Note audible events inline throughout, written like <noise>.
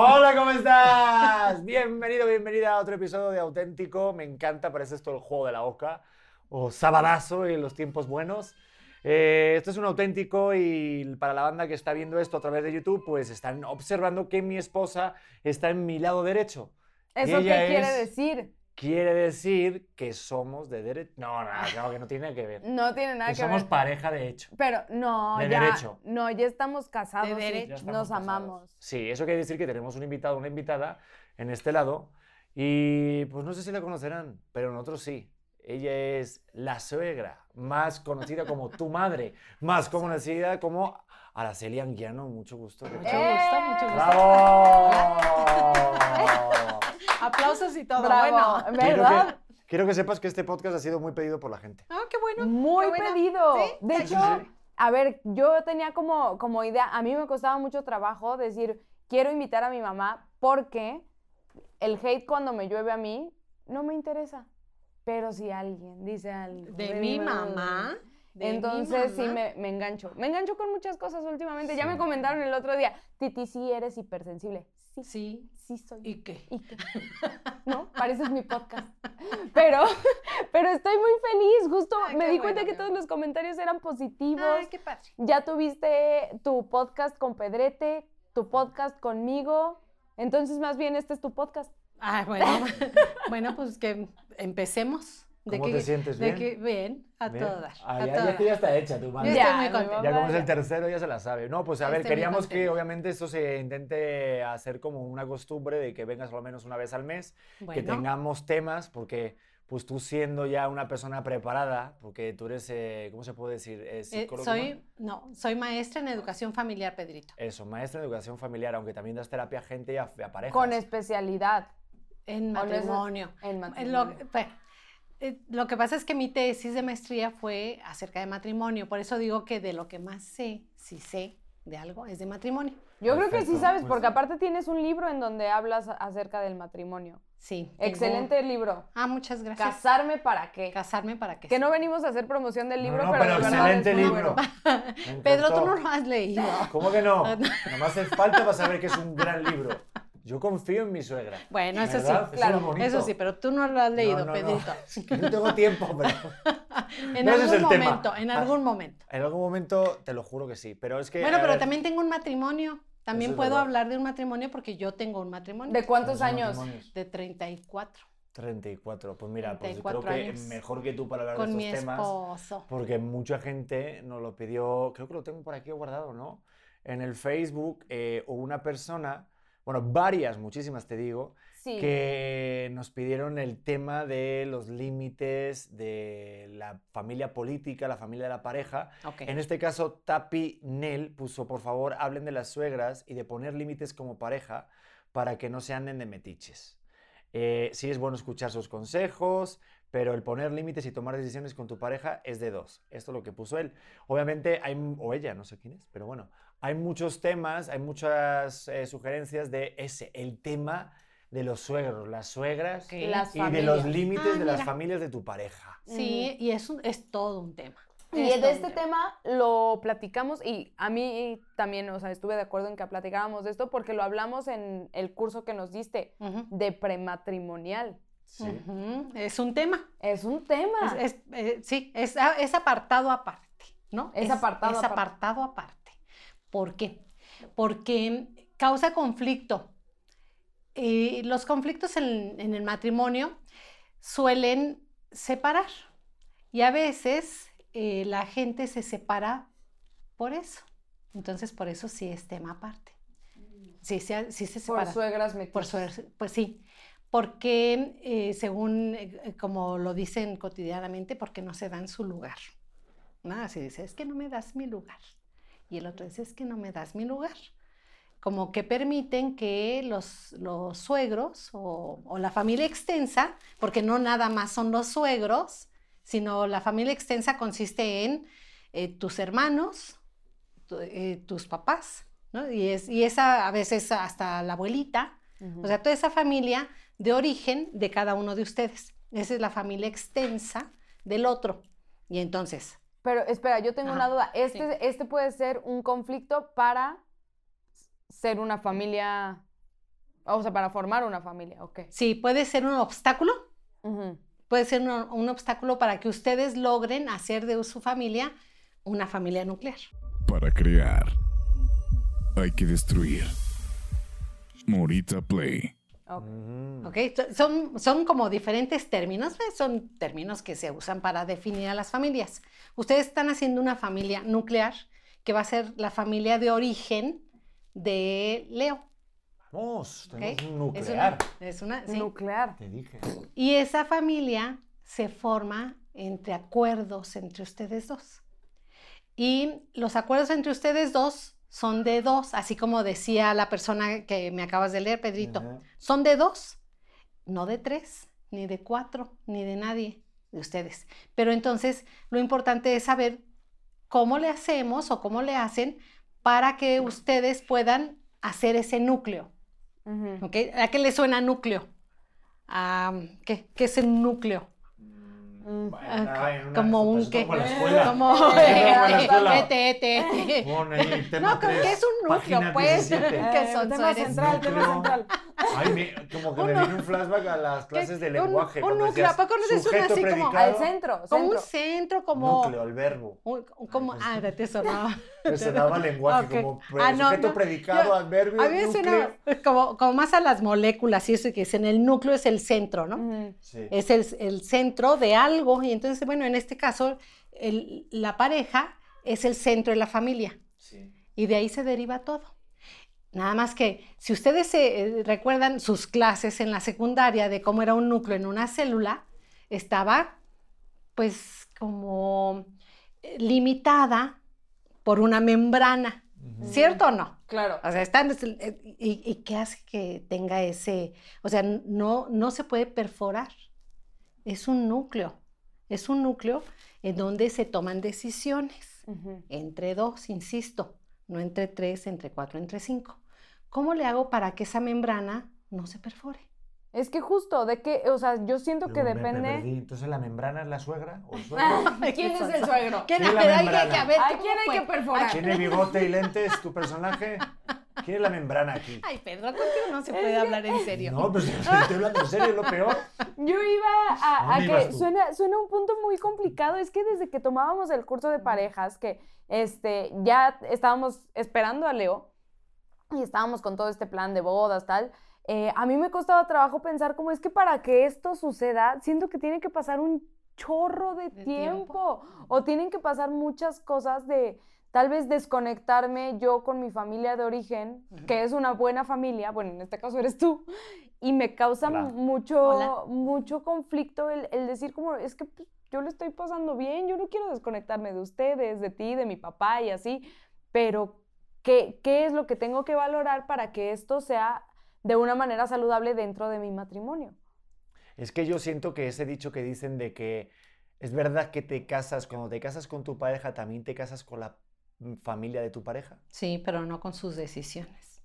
Hola, ¿cómo estás? Bienvenido, bienvenida a otro episodio de Auténtico. Me encanta, parece esto el juego de la oca o sabadazo en los tiempos buenos. Eh, esto es un auténtico y para la banda que está viendo esto a través de YouTube, pues están observando que mi esposa está en mi lado derecho. ¿Eso qué quiere es- decir? Quiere decir que somos de derecho. No, no, no, que no tiene que ver. No tiene nada que que, somos ver. pareja de hecho. Pero no, De ya, derecho. no, ya estamos casados. De derecho. Estamos Nos casados. amamos. Sí, eso quiere decir que tenemos un invitado, una invitada en este lado. Y pues no sé si la conocerán, pero nosotros sí. Ella es la suegra, más conocida como tu madre, más conocida como Araceli Anguiano. Mucho gusto. ¿qué Mucho gusto, mucho gusto. ¡Bravo! Aplausos y todo. Bravo, Bueno. Quiero ¿verdad? que, quiero que sepas que este podcast ha sido muy pedido por la gente. Ah, qué bueno. Muy qué bueno. pedido. Sí, De sí, hecho, sí. a ver, yo tenía como, como idea, a mí me costaba mucho trabajo decir, quiero invitar a mi mamá porque el hate cuando me llueve a mí no me interesa. Pero si alguien dice algo De mi mamá. de mi Entonces sí me, me engancho. Me engancho con muchas cosas últimamente. Ya me comentaron el otro día, Titi, sí eres hipersensible. Sí, Sí. sí soy. ¿Y qué? ¿Y qué? <laughs> ¿No? Pareces mi podcast. Pero, <laughs> pero estoy muy feliz. Justo Ay, me di cuenta bueno, que todos los comentarios eran positivos. Ay, qué padre. Ya tuviste tu podcast con Pedrete, tu podcast conmigo. Entonces, más bien, este es tu podcast. Ah, bueno. <laughs> bueno, pues que empecemos. ¿Cómo te sientes? de ¿Bien? que- bien, a Bien. todo dar. Ah, a ya, todo ya que dar. ya está hecha tu madre. Yo Ya, estoy muy contenta. Ya como es el tercero, ya se la sabe. No, pues a ver, Estoy queríamos que obviamente esto se intente hacer como una costumbre de que vengas al menos una vez al mes, que Bueno. tengamos temas, porque pues tú siendo ya una persona preparada, porque tú eres, eh, ¿cómo se puede decir? Eh, Eh, psicólogo, soy, no, soy maestra en educación familiar, Pedrito. Eso, maestra en educación familiar, aunque también das terapia a gente y a, a parejas. Con especialidad. En matrimonio. En matrimonio. Lo, bueno, eh, lo que pasa es que mi tesis de maestría fue acerca de matrimonio, por eso digo que de lo que más sé, si sé de algo, es de matrimonio. Yo creo que sí sabes, pues- porque aparte tienes un libro en donde hablas acerca del matrimonio. Sí. tengo- Excelente libro. Ah, muchas gracias. ¿Casarme para qué? Casarme para que Que sí. no venimos a hacer promoción del No, libro, no, pero, pero verdad excelente libro. bueno. <laughs> Pedro, tú no lo has leído. ¿Cómo que no? <laughs> No. Nada más hace falta para saber que es un gran libro. Yo confío en mi suegra. Bueno, eso sí, claro. Eso sí, pero tú no lo has leído, No, no, no. Pedrito. <laughs> Que no tengo tiempo, pero... <laughs> En No, ese es algún tema. momento, en Ah. algún momento. En algún momento te lo juro que sí, pero es que... Bueno, pero ver, también tengo un matrimonio. También es puedo verdad. hablar de un matrimonio porque yo tengo un matrimonio. ¿De cuántos ¿cuántos años? De 34. 34. Pues mira, pues 34 creo que mejor que tú para hablar Con de mi estos temas. esposo. Porque mucha gente nos lo pidió, creo que lo tengo por aquí guardado, ¿no? En el Facebook eh, hubo una persona, bueno, varias, muchísimas te digo, Sí. que nos pidieron el tema de los límites de la familia política, la familia de la pareja. En este caso, Tapi Nel puso, por favor, hablen de las suegras y de poner límites como pareja para que no se anden de metiches. Eh, sí es bueno escuchar sus consejos, pero el poner límites y tomar decisiones con tu pareja es de dos. Esto es lo que puso él. Obviamente, hay, o ella, no sé quién es, pero bueno, hay muchos temas, hay muchas eh, sugerencias de ese, el tema de los suegros, las suegras. Las y de los límites Ah, de las mira. familias de tu pareja. Sí, y es, un- es todo un tema. Y Es de este tema lo platicamos y a mí también, o sea, estuve de acuerdo en que platicáramos de esto porque lo hablamos en el curso que nos diste de prematrimonial. Sí. Es un tema. Es un tema. Es, es- eh, sí, es, a- es apartado aparte, ¿no? Es apartado es aparte. apartado aparte. ¿Por qué? Porque causa conflicto. Eh, los conflictos en, en el matrimonio suelen separar y a veces eh, la gente se separa por eso. Entonces, por eso sí es tema aparte. Sí, sí, sí se por separa. suegras Por metiches. suerte, pues sí, porque eh, según eh, como lo dicen cotidianamente, porque no se dan su lugar. ¿no? Así dice, es que no me das mi lugar. Y el otro dice, es que no me das mi lugar. como que permiten que los, los suegros o, o la familia extensa, porque no nada más son los suegros, sino la familia extensa consiste en eh, tus hermanos, tu- eh, tus papás, ¿no? Y, es, y esa a veces hasta la abuelita, o sea, toda esa familia de origen de cada uno de ustedes. Esa es la familia extensa del otro. Y entonces, Pero espera, yo tengo una duda. Este, este puede ser un conflicto para ser una familia, o sea, para formar una familia, ok. sí, puede ser un obstáculo, puede ser un, un obstáculo para que ustedes logren hacer de su familia una familia nuclear. Para crear, hay que destruir. Morita Play. Ok. Mm. Son, son como diferentes términos, son términos que se usan para definir a las familias. Ustedes están haciendo una familia nuclear que va a ser la familia de origen de Leo. Vamos, tenemos un Es una- nuclear. es una- sí. Nuclear. Te dije. Y esa familia se forma entre acuerdos entre ustedes dos. Y los acuerdos entre ustedes dos son de dos, así como decía la persona que me acabas de leer, Pedrito. Son de dos, no de tres, ni de cuatro, ni de nadie de ustedes. Pero entonces lo importante es saber cómo le hacemos o cómo le hacen para que ustedes puedan hacer ese núcleo. ¿A qué le suena núcleo? Ah, ¿qué? ¿Qué es el núcleo? Una- como un pasó Como la escuela. Como. <laughs> Pon ahí, <laughs> tema No, tres, que es un núcleo, pues. 17. <laughs> ¿Qué Eh, son? tema central, tema central. Ay, me- como que me Uno- viene un flashback a las clases de lenguaje. un núcleo, ¿a poco no te suena sujeto, así como- predicado, Al centro, Como un centro. como... Núcleo, el verbo. un- como ah, te sonaba. Me sonaba lenguaje como pre- Ah, no, sujeto, no, predicado, yo- adverbio, A mí me suena como, como más a las moléculas y eso que es en el núcleo es el centro, ¿no? Sí. es el, el centro de algo y entonces, bueno, en este caso, el- la pareja es el centro de la familia sí. y de ahí se deriva todo. Nada más que si ustedes se eh, recuerdan sus clases en la secundaria de cómo era un núcleo en una célula, estaba pues como eh, limitada por una membrana, ¿cierto o no? Claro. O sea, están, eh, y, y qué hace que tenga ese, o sea, no, no se puede perforar. Es un núcleo, es un núcleo en donde se toman decisiones entre dos, insisto, no entre tres, entre cuatro, entre cinco. ¿Cómo le hago para que esa membrana no se perfore? Es que justo, de que, o sea, yo siento que Yo me- me depende. Entonces, ¿la membrana es la suegra o el suegro? <laughs> ¿Quién es el suegro? ¿Quién, Sí, la hay que- a ver, ¿A ¿cómo quién hay que perforar? ¿Tiene bigote y lentes tu personaje? <laughs> ¿Quién es la membrana aquí? Ay, Pedro, contigo no se puede hablar en serio. No, pues <laughs> estoy hablando en serio, es lo peor. Yo iba a, a ¿Dónde ibas que suena, suena un punto muy complicado. Es que desde que tomábamos el curso de parejas, que este, ya estábamos esperando a Leo y estábamos con todo este plan de bodas, tal. eh, a mí me costaba trabajo pensar cómo es que para que esto suceda, siento que tiene que pasar un chorro de, De tiempo. O tienen que pasar muchas cosas de tal vez desconectarme yo con mi familia de origen, que es una buena familia, bueno, en este caso eres tú, y me causa Hola. mucho, Hola. mucho conflicto el, el decir como, es que pues, yo le estoy pasando bien, yo no quiero desconectarme de ustedes, de ti, de mi papá y así, pero ¿qué, qué es lo que tengo que valorar para que esto sea de una manera saludable dentro de mi matrimonio? Es que yo siento que ese dicho que dicen de que es verdad que te casas, cuando te casas con tu pareja, también te casas con la familia de tu pareja. Sí, pero no con sus decisiones.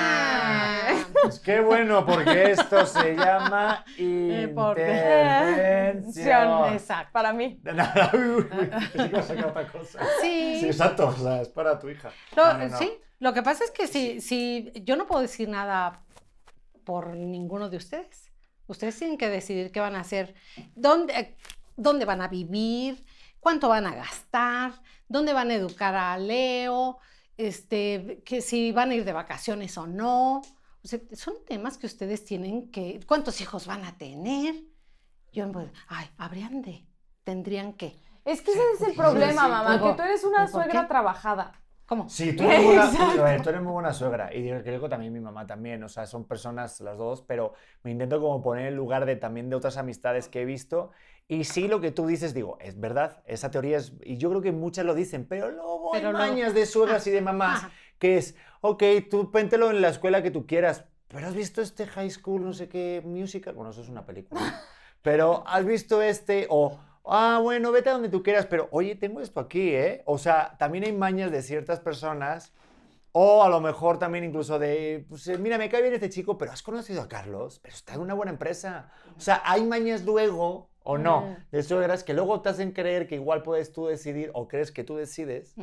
Ah. Pues qué bueno, porque esto se llama <laughs> Eh, intervención. <laughs> Exacto. Para mí. Otra cosa. Sí. Sí, exacto, o sea, es para tu hija. Lo- No, no, no. Sí, lo que pasa es que si, si yo no puedo decir nada por ninguno de ustedes. Ustedes tienen que decidir qué van a hacer, dónde, dónde van a vivir, cuánto van a gastar, dónde van a educar a Leo, este, que si van a ir de vacaciones o no. O sea, son temas que ustedes tienen que, cuántos hijos van a tener. Yo, pues, ay, habrían de, tendrían que. Es que ese es el problema, sí, mamá, ¿por que tú eres una ¿Y por suegra qué? trabajada. ¿Cómo? Sí, tú eres, buena, <laughs> tú- eres muy buena suegra. Y digo, creo que también mi mamá también. O sea, son personas las dos, pero me intento como poner en lugar de también de otras amistades que he visto. Y sí, lo que tú dices, digo, es verdad, esa teoría es. Y yo creo que muchas lo dicen, pero luego hay Pero luego- mañas de suegras <laughs> y de mamás que es, ok, tú péntelo en la escuela que tú quieras, pero has visto este High School, no sé qué, musical. Bueno, eso es una película. <laughs> Pero has visto este, o, ah, bueno, vete a donde tú quieras, pero oye, tengo esto aquí, ¿eh? O sea, también hay mañas de ciertas personas, o a lo mejor también incluso de, pues eh, mira, me cae bien este chico, pero has conocido a Carlos, pero está en una buena empresa. O sea, hay mañas luego, o no, Mm. de suegras que luego te hacen creer que igual puedes tú decidir, o crees que tú decides,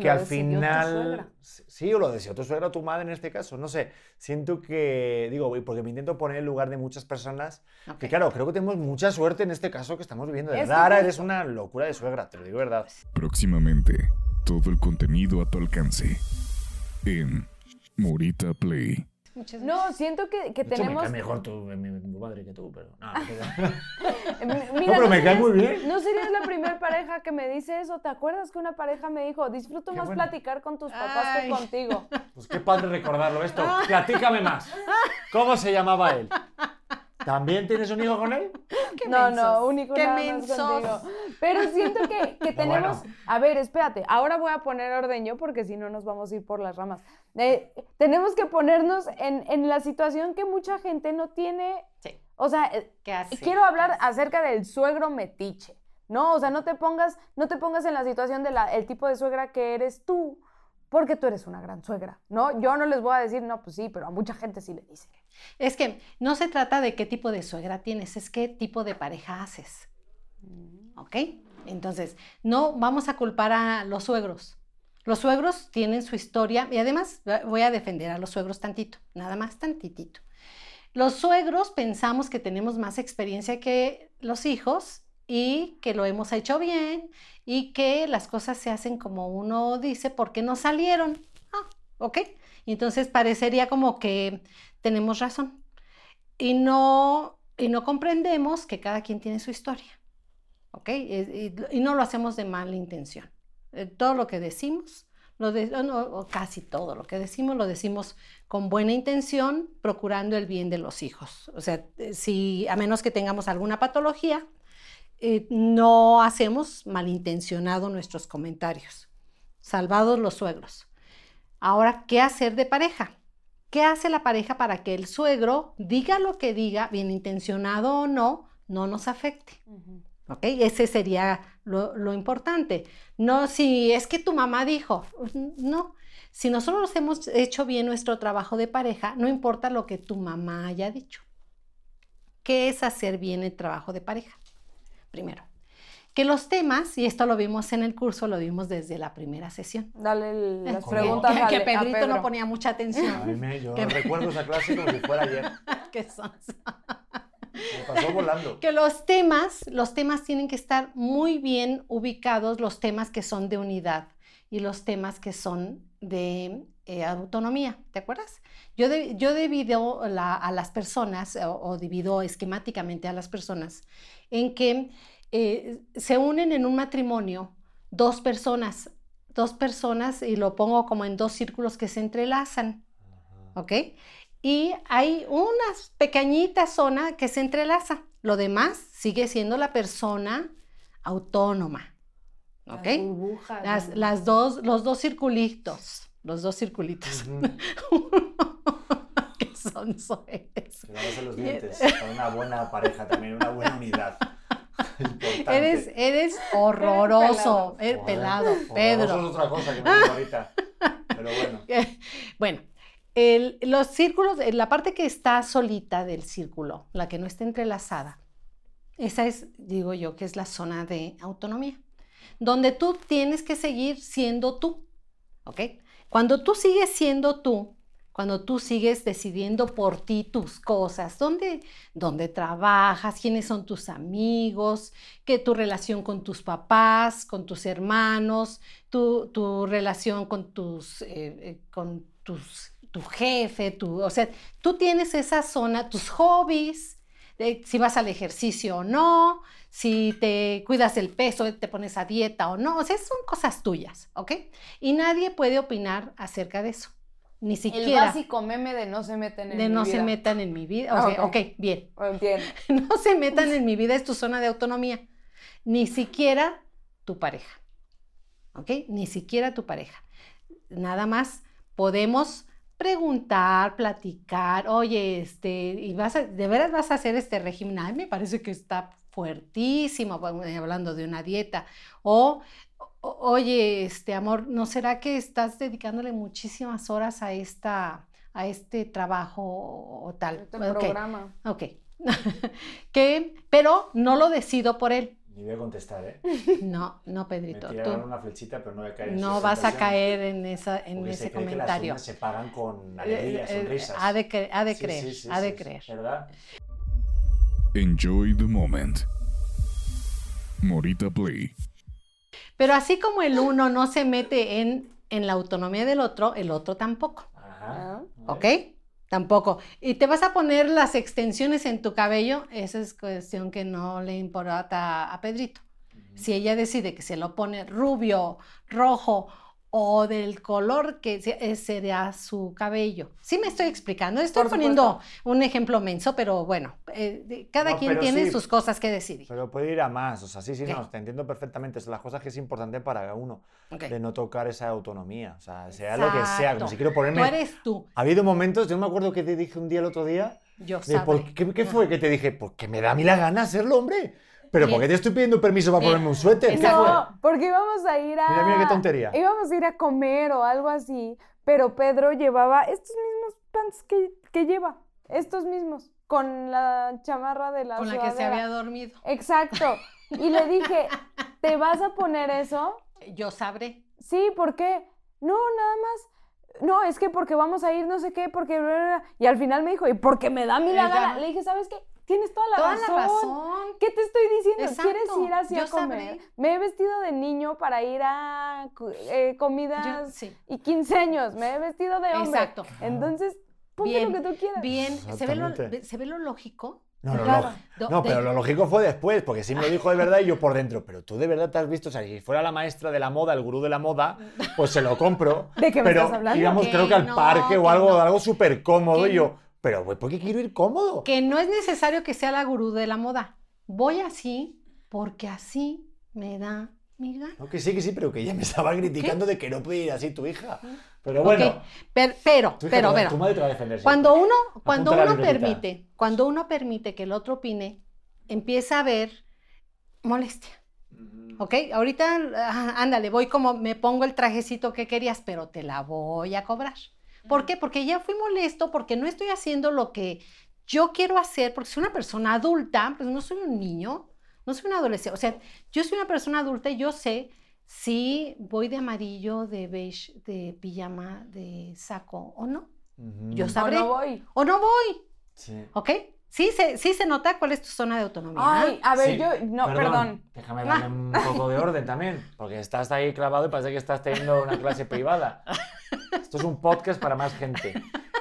que al final sí o lo decidió tu suegra o tu madre en este caso no sé. Siento que digo porque me intento poner en lugar de muchas personas Ok. que claro creo que tenemos mucha suerte en este caso que estamos viviendo. De Es que verdad Ara, justo- eres una locura de suegra te lo digo de verdad. Próximamente, todo el contenido a tu alcance en Morita Play. Muchas No, siento que, que tenemos... me cae mejor tu, mi, mi madre que tú pero no, <laughs> <laughs> no, Eh, mi- No, Mira, pero me cae muy bien. No serías la primera pareja que me dice eso. ¿Te acuerdas que una pareja me dijo, disfruto Qué más bueno. platicar con tus papás Ay. que contigo? pues qué padre recordarlo esto platícame más cómo se llamaba él también tienes un hijo con él <laughs> Qué no, mensos. no, único Qué nada más contigo. Pero siento que, que <laughs> tenemos... bueno. A ver, espérate. Ahora voy a poner orden yo porque si no nos vamos a ir por las ramas. Eh, tenemos que ponernos en, en la situación que mucha gente no tiene... Sí. O sea, eh, ¿Qué hace? quiero hablar acerca del suegro metiche. No, o sea, no te pongas, no te pongas en la situación del el tipo de suegra que eres tú, porque tú eres una gran suegra, ¿no? Yo no les voy a decir, no, pues sí, pero a mucha gente sí le dice. Es que no se trata de qué tipo de suegra tienes, es qué tipo de pareja haces. ¿Ok? Entonces, no vamos a culpar a los suegros. Los suegros tienen su historia y además eh, voy a defender a los suegros tantito, nada más tantitito. Los suegros pensamos que tenemos más experiencia que los hijos y que lo hemos hecho bien y que las cosas se hacen como uno dice porque no salieron. Ah, ¿ok? Entonces parecería como que tenemos razón y no, y no comprendemos que cada quien tiene su historia. ¿Ok? Y, y- no lo hacemos de mala intención. Eh, Todo lo que decimos, lo de- no, casi todo lo que decimos, lo decimos con buena intención, procurando el bien de los hijos. O sea, eh, si a menos que tengamos alguna patología, eh, no hacemos malintencionado nuestros comentarios. Salvados los suegros. Ahora, ¿qué hacer de pareja? ¿Qué hace la pareja para que el suegro diga lo que diga, bien intencionado o no, no nos afecte? ¿Ok? Ese sería lo, lo importante. No si es que tu mamá dijo, no. Si nosotros hemos hecho bien nuestro trabajo de pareja, no importa lo que tu mamá haya dicho. ¿Qué es hacer bien el trabajo de pareja? Primero, que los temas, y esto lo vimos en el curso, lo vimos desde la primera sesión. Dale el- las Joder. preguntas que, a, que a Pedrito Pedro. no ponía mucha a atención. mí me, yo Que- recuerdo esa clase como si fuera ayer <laughs> que son- me pasó volando que los temas, los temas tienen que estar muy bien ubicados, los temas que son de unidad y los temas que son de eh, autonomía, ¿te acuerdas? Yo, de- yo divido la- a las personas o, o divido esquemáticamente a las personas en que eh, se unen en un matrimonio dos personas, dos personas y lo pongo como en dos círculos que se entrelazan, ¿ok? y hay una pequeñita zona que se entrelaza. Lo demás sigue siendo la persona autónoma. ¿Ok? Las burbujas. Las, ¿no? las dos, los dos circulitos. Los dos circulitos. <laughs> que son sueles. Se lavarse los dientes para una buena pareja también, una buena unidad. <laughs> Importante. Eres, eres horroroso. Eres Eres pelado, Joder, Pedro. es otra cosa que me digo ahorita. Pero bueno. <laughs> Bueno, el- los círculos, eh, la parte que está solita del círculo, la que no está entrelazada, esa es, digo yo, que es la zona de autonomía, donde tú tienes que seguir siendo tú, ¿ok? Cuando tú sigues siendo tú, cuando tú sigues decidiendo por ti tus cosas, dónde, dónde trabajas, quiénes son tus amigos, qué tu relación con tus papás, con tus hermanos, tu, tu relación con tus, eh, eh, con tus, tu jefe, tu, o sea, tú tienes esa zona, tus hobbies, si vas al ejercicio o no, si te cuidas el peso, te pones a dieta o no. O sea, son cosas tuyas, ¿ok? Y nadie puede opinar acerca de eso. Ni El siquiera básico meme de no se meten en de mi no se vida. metan en mi vida. O Ah, sea, ok. ok, bien. Oh, Entiendo. <laughs> No se metan en mi vida, es tu zona de autonomía. Ni siquiera tu pareja. ¿Ok? Ni siquiera tu pareja. Nada más podemos preguntar, platicar, oye, este, y vas a, de veras vas a hacer este régimen, ay, me parece que está fuertísimo, bueno, hablando de una dieta, o, oye, este amor, ¿no será que estás dedicándole muchísimas horas a esta, a este trabajo o, tal? Este Ok. programa. Ok. <laughs> que, pero no lo decido por él. Ni voy a contestar, ¿eh? No, no, Me Pedrito. tiraron Tú una flechita, pero no voy a caer en no vas a caer en, esa, en porque se ese cree que las comentario. se pagan con Eh, alegría, eh, sonrisas. ha de, cre- ha de Sí, creer, sí, sí, ha de creer. ¿Verdad? Enjoy the moment. Morita Play. Pero así como el uno no se mete en, en la autonomía del otro, el otro tampoco. Ajá. ¿Ok? Tampoco. Y te vas a poner las extensiones en tu cabello, esa es cuestión que no le importa a Pedrito. Si ella decide que se lo pone rubio, rojo o del color que se- eh, será su cabello. Sí me estoy explicando, estoy Por poniendo un ejemplo menso, pero bueno, eh, cada No, quien tiene sí. sus cosas que decidir. Pero puede ir a más, o sea, sí, sí, ¿Qué? no, te entiendo perfectamente. Es las cosas que es importante para uno, Ok. de no tocar esa autonomía. O sea, sea lo que sea, Exacto. como si quiero Tú ponerme... eres tú, Ha habido momentos, yo me acuerdo que te dije un día el otro día, yo de, ¿por qué, qué fue? Que te dije, porque me da a mí la gana hacerlo, hombre. Pero ¿por qué te estoy pidiendo permiso para Bien. ponerme un suéter? ¿Qué fue? No, porque íbamos a ir a. Mira, mira qué tontería. Íbamos a ir a comer o algo así, pero Pedro llevaba estos mismos pants que, que lleva, estos mismos, con la chamarra de la con la que se había dormido. Exacto. Y le dije, <laughs> ¿te vas a poner eso? Yo sabré. Sí, ¿por qué? No, nada más. No, es que porque vamos a ir no sé qué, porque... bla, bla, bla". Y al final me dijo, ¿y porque me da mí la gana? Le dije, ¿sabes qué? Tienes toda la Toda razón. la razón. ¿Qué te estoy diciendo? ¿Quieres ir así yo a comer? sabré. Me he vestido de niño para ir a eh, comidas Yo- sí. y 15 años. Me he vestido de hombre. Exacto. Entonces, ponte Bien, lo que tú quieras. Bien, ¿se ve, lo, Exactamente. ¿se ve lo lógico? No, no, Claro. no. Pero lo lógico fue después, porque sí me lo dijo de verdad y yo por dentro. Pero tú de verdad te has visto, o sea, si fuera la maestra de la moda, el gurú de la moda, pues se lo compro. ¿De qué me pero estás hablando? íbamos Que creo que al no, parque o algo, no. algo súper cómodo y yo, pero güey, ¿por qué quiero ir cómodo? Que no es necesario que sea la gurú de la moda. Voy así porque así me da mi gana. No, que sí, que sí, pero que ella me estaba criticando de que no podía ir así tu hija. Pero bueno, Ok, per- pero, tu, hija pero, pero, tu madre te va a defender. cuando uno, cuando uno permite, cuando uno permite que el otro opine, empieza a haber molestia. ¿Ok? Ahorita, ah, ándale, voy como, me pongo el trajecito que querías, pero te la voy a cobrar. ¿Por qué? Porque ya fui molesto, porque no estoy haciendo lo que yo quiero hacer, porque soy una persona adulta, pues no soy un niño, no soy un adolescente. O sea, yo soy una persona adulta y yo sé si voy de amarillo, de beige, de pijama, de saco o no. Yo O sabré. no voy. O no voy, Sí. ¿ok? Sí se, sí se nota cuál es tu zona de autonomía. Ay, a ver, Sí, yo... No, perdón. Déjame darle un poco de <laughs> orden también, porque estás ahí clavado y parece que estás teniendo una clase privada. Esto es un podcast para más gente.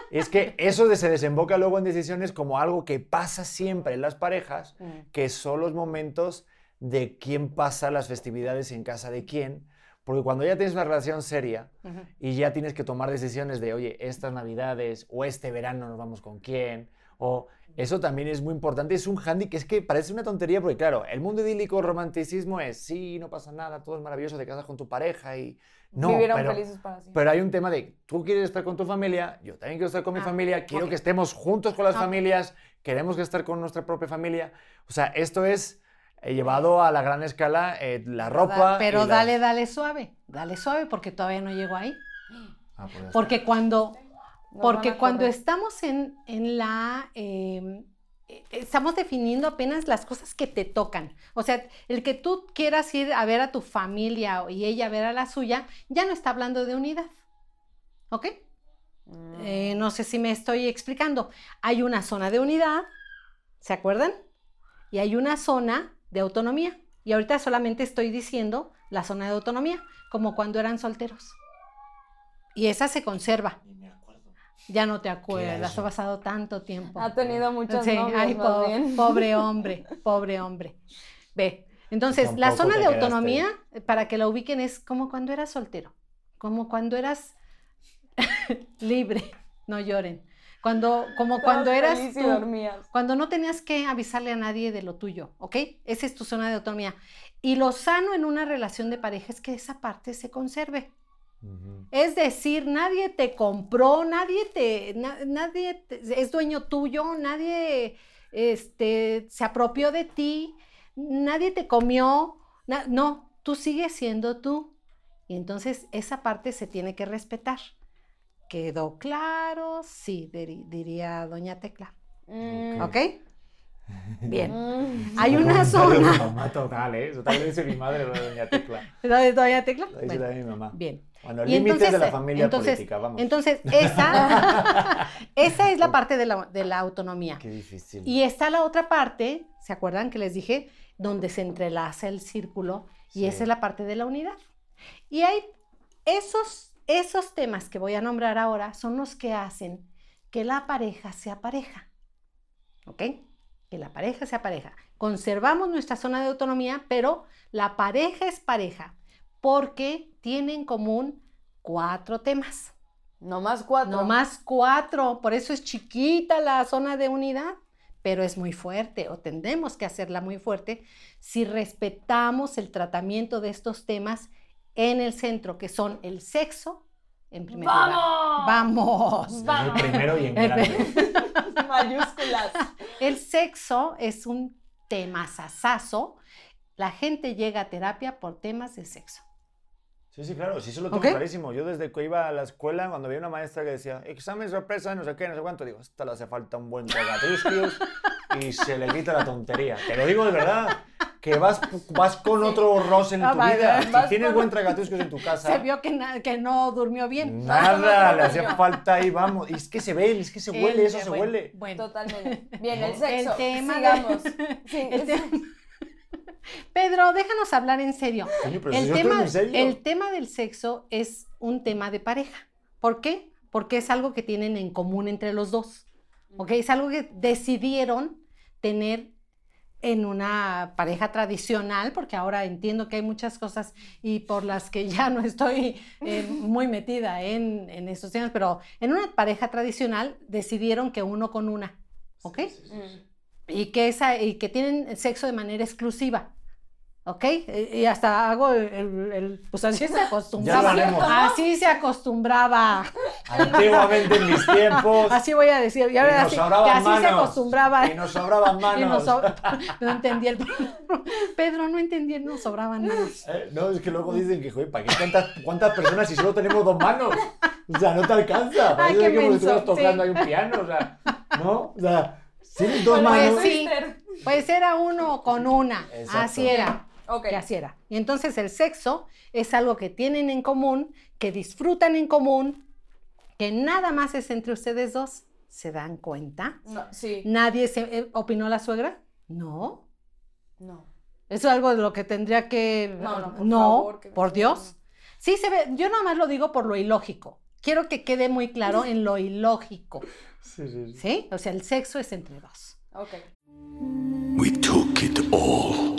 Es que eso de- se desemboca luego en decisiones como algo que pasa siempre en las parejas, Mm. que son los momentos de quién pasa las festividades en casa de quién. Porque cuando ya tienes una relación seria Ujú. y ya tienes que tomar decisiones de, oye, estas navidades o este verano nos vamos con quién, o eso también es muy importante. Es un handy que es que parece una tontería porque, claro, el mundo idílico, romanticismo es, sí, no pasa nada, todo es maravilloso, te casas con tu pareja y... No, Vivieron pero, felices para siempre. pero hay un tema de, tú quieres estar con tu familia, yo también quiero estar con mi Ah, familia, quiero ok. que estemos juntos con las Ok. familias, queremos que estar con nuestra propia familia. O sea, esto es eh, llevado a la gran escala, eh, la Pero ropa... y Pero las- dale, dale suave, dale suave porque todavía no llego ahí. Ah, pues. Porque cuando, porque cuando estamos en, en la... eh, eh, estamos definiendo apenas las cosas que te tocan. O sea, el que tú quieras ir a ver a tu familia y ella a ver a la suya, ya no está hablando de unidad. ¿Ok? Mm. Eh, no sé si me estoy explicando. Hay una zona de unidad, ¿se acuerdan? Y hay una zona de autonomía. Y ahorita solamente estoy diciendo la zona de autonomía, como cuando eran solteros. Y esa se conserva. Ya no te acuerdas, eso? ha pasado tanto tiempo. Ha tenido muchos Sí, novios, ay, más po- bien. <laughs> pobre hombre, pobre hombre. Ve, entonces, la zona de autonomía, eh, para que la ubiquen, es como cuando eras soltero, como cuando eras <laughs> libre, no lloren. Cuando, como cuando eras tú, cuando no tenías que avisarle a nadie de lo tuyo, ¿ok? Esa es tu zona de autonomía. Y lo sano en una relación de pareja es que esa parte se conserve. Es decir, nadie te compró, nadie te, na- nadie te- es dueño tuyo, nadie este, se apropió de ti, nadie te comió, na- no, tú sigues siendo tú. Y entonces esa parte se tiene que respetar. ¿Quedó claro? Sí, diría doña Tecla. Mm. ¿Ok? Bien. Mm. Hay una zona. mamá total, ¿eh? Eso vez dice mi madre, lo de doña Tecla. <laughs> ¿Lo de doña Tecla? Lo dice Bueno, también mi mamá. bien. Bueno, Y límites entonces, de la familia entonces- política, vamos. Entonces, esa, <laughs> esa es la parte de la, de la autonomía. Qué difícil. Y está la otra parte, ¿se acuerdan que les dije? Donde se entrelaza el círculo y Sí. esa es la parte de la unidad. Y hay esos, esos temas que voy a nombrar ahora son los que hacen que la pareja sea pareja. ¿Ok? Que la pareja sea pareja. Conservamos nuestra zona de autonomía, pero la pareja es pareja porque tiene en común cuatro temas. No más cuatro. No más cuatro, por eso es chiquita la zona de unidad, pero es muy fuerte o tendemos que hacerla muy fuerte si respetamos el tratamiento de estos temas en el centro, que son el sexo, en primer lugar. ¡Vamos! ¡Vamos! El primero y en El grande. <laughs> Mayúsculas. El sexo es un tema sasazo. La gente llega a terapia por temas de sexo. Sí, sí, claro, sí, eso lo tengo ¿Ok? clarísimo. Yo desde que iba a la escuela, cuando había una maestra que decía, examen sorpresa, no sé qué, no sé cuánto, digo, esta le hace falta un buen tragatrusquios y se le quita la tontería. Te lo digo de verdad, que vas, vas con otro roce en Ah, tu vida. vas Si tienes buen tragatrusquios en tu casa, Se vio que, na- que no durmió bien. nada, le hacía falta ahí, vamos. Y es que se ve, es que se huele, El- eso se bueno, huele. Bueno, Totalmente. Bien, el El sexo. tema Sigamos. <laughs> Sí, El tema- Pedro, déjanos hablar en serio. Coño, pero El tema, en serio. el tema del sexo es un tema de pareja. ¿Por qué? Porque es algo que tienen en común entre los dos. ¿Ok? Es algo que decidieron tener en una pareja tradicional, porque ahora entiendo que hay muchas cosas y por las que ya no estoy eh, <laughs> muy metida en, en estos temas, pero en una pareja tradicional decidieron que uno con una, ¿ok? Mm. y que, esa, y que tienen sexo de manera exclusiva. ¿Ok? Y hasta hago el, el- el- Pues así se acostumbraba. Así se acostumbraba. Antiguamente en mis tiempos. Así voy a decir. Y ahora y nos así, sobraban así se acostumbraba. Y nos sobraban manos. <laughs> Y nos <laughs> no entendí el Pedro, no entendí, no sobraban manos. <laughs> Eh, no, es que luego dicen que, joder, ¿para qué cuántas, cuántas personas si solo tenemos dos manos? O sea, no te alcanza. Ay, Parece qué que menso, estuvieras tocando sí. ahí un piano, o sea, ¿no? O sea, tienes dos Pues manos. sí, pues era uno con una. Exacto. Así era. Ok. que así era. Y entonces el sexo es algo que tienen en común, que disfrutan en común, que nada más es entre ustedes dos. ¿Se dan cuenta? No, sí. ¿Nadie se eh, opinó la suegra? No. No. Eso es algo de lo que tendría que... No, no, por no, favor, que- por Dios. Sí, se ve, yo nada más lo digo por lo ilógico. Quiero que quede muy claro en lo ilógico, Sí, sí, sí. ¿sí? O sea, el sexo es entre dos. Ok. We took it all.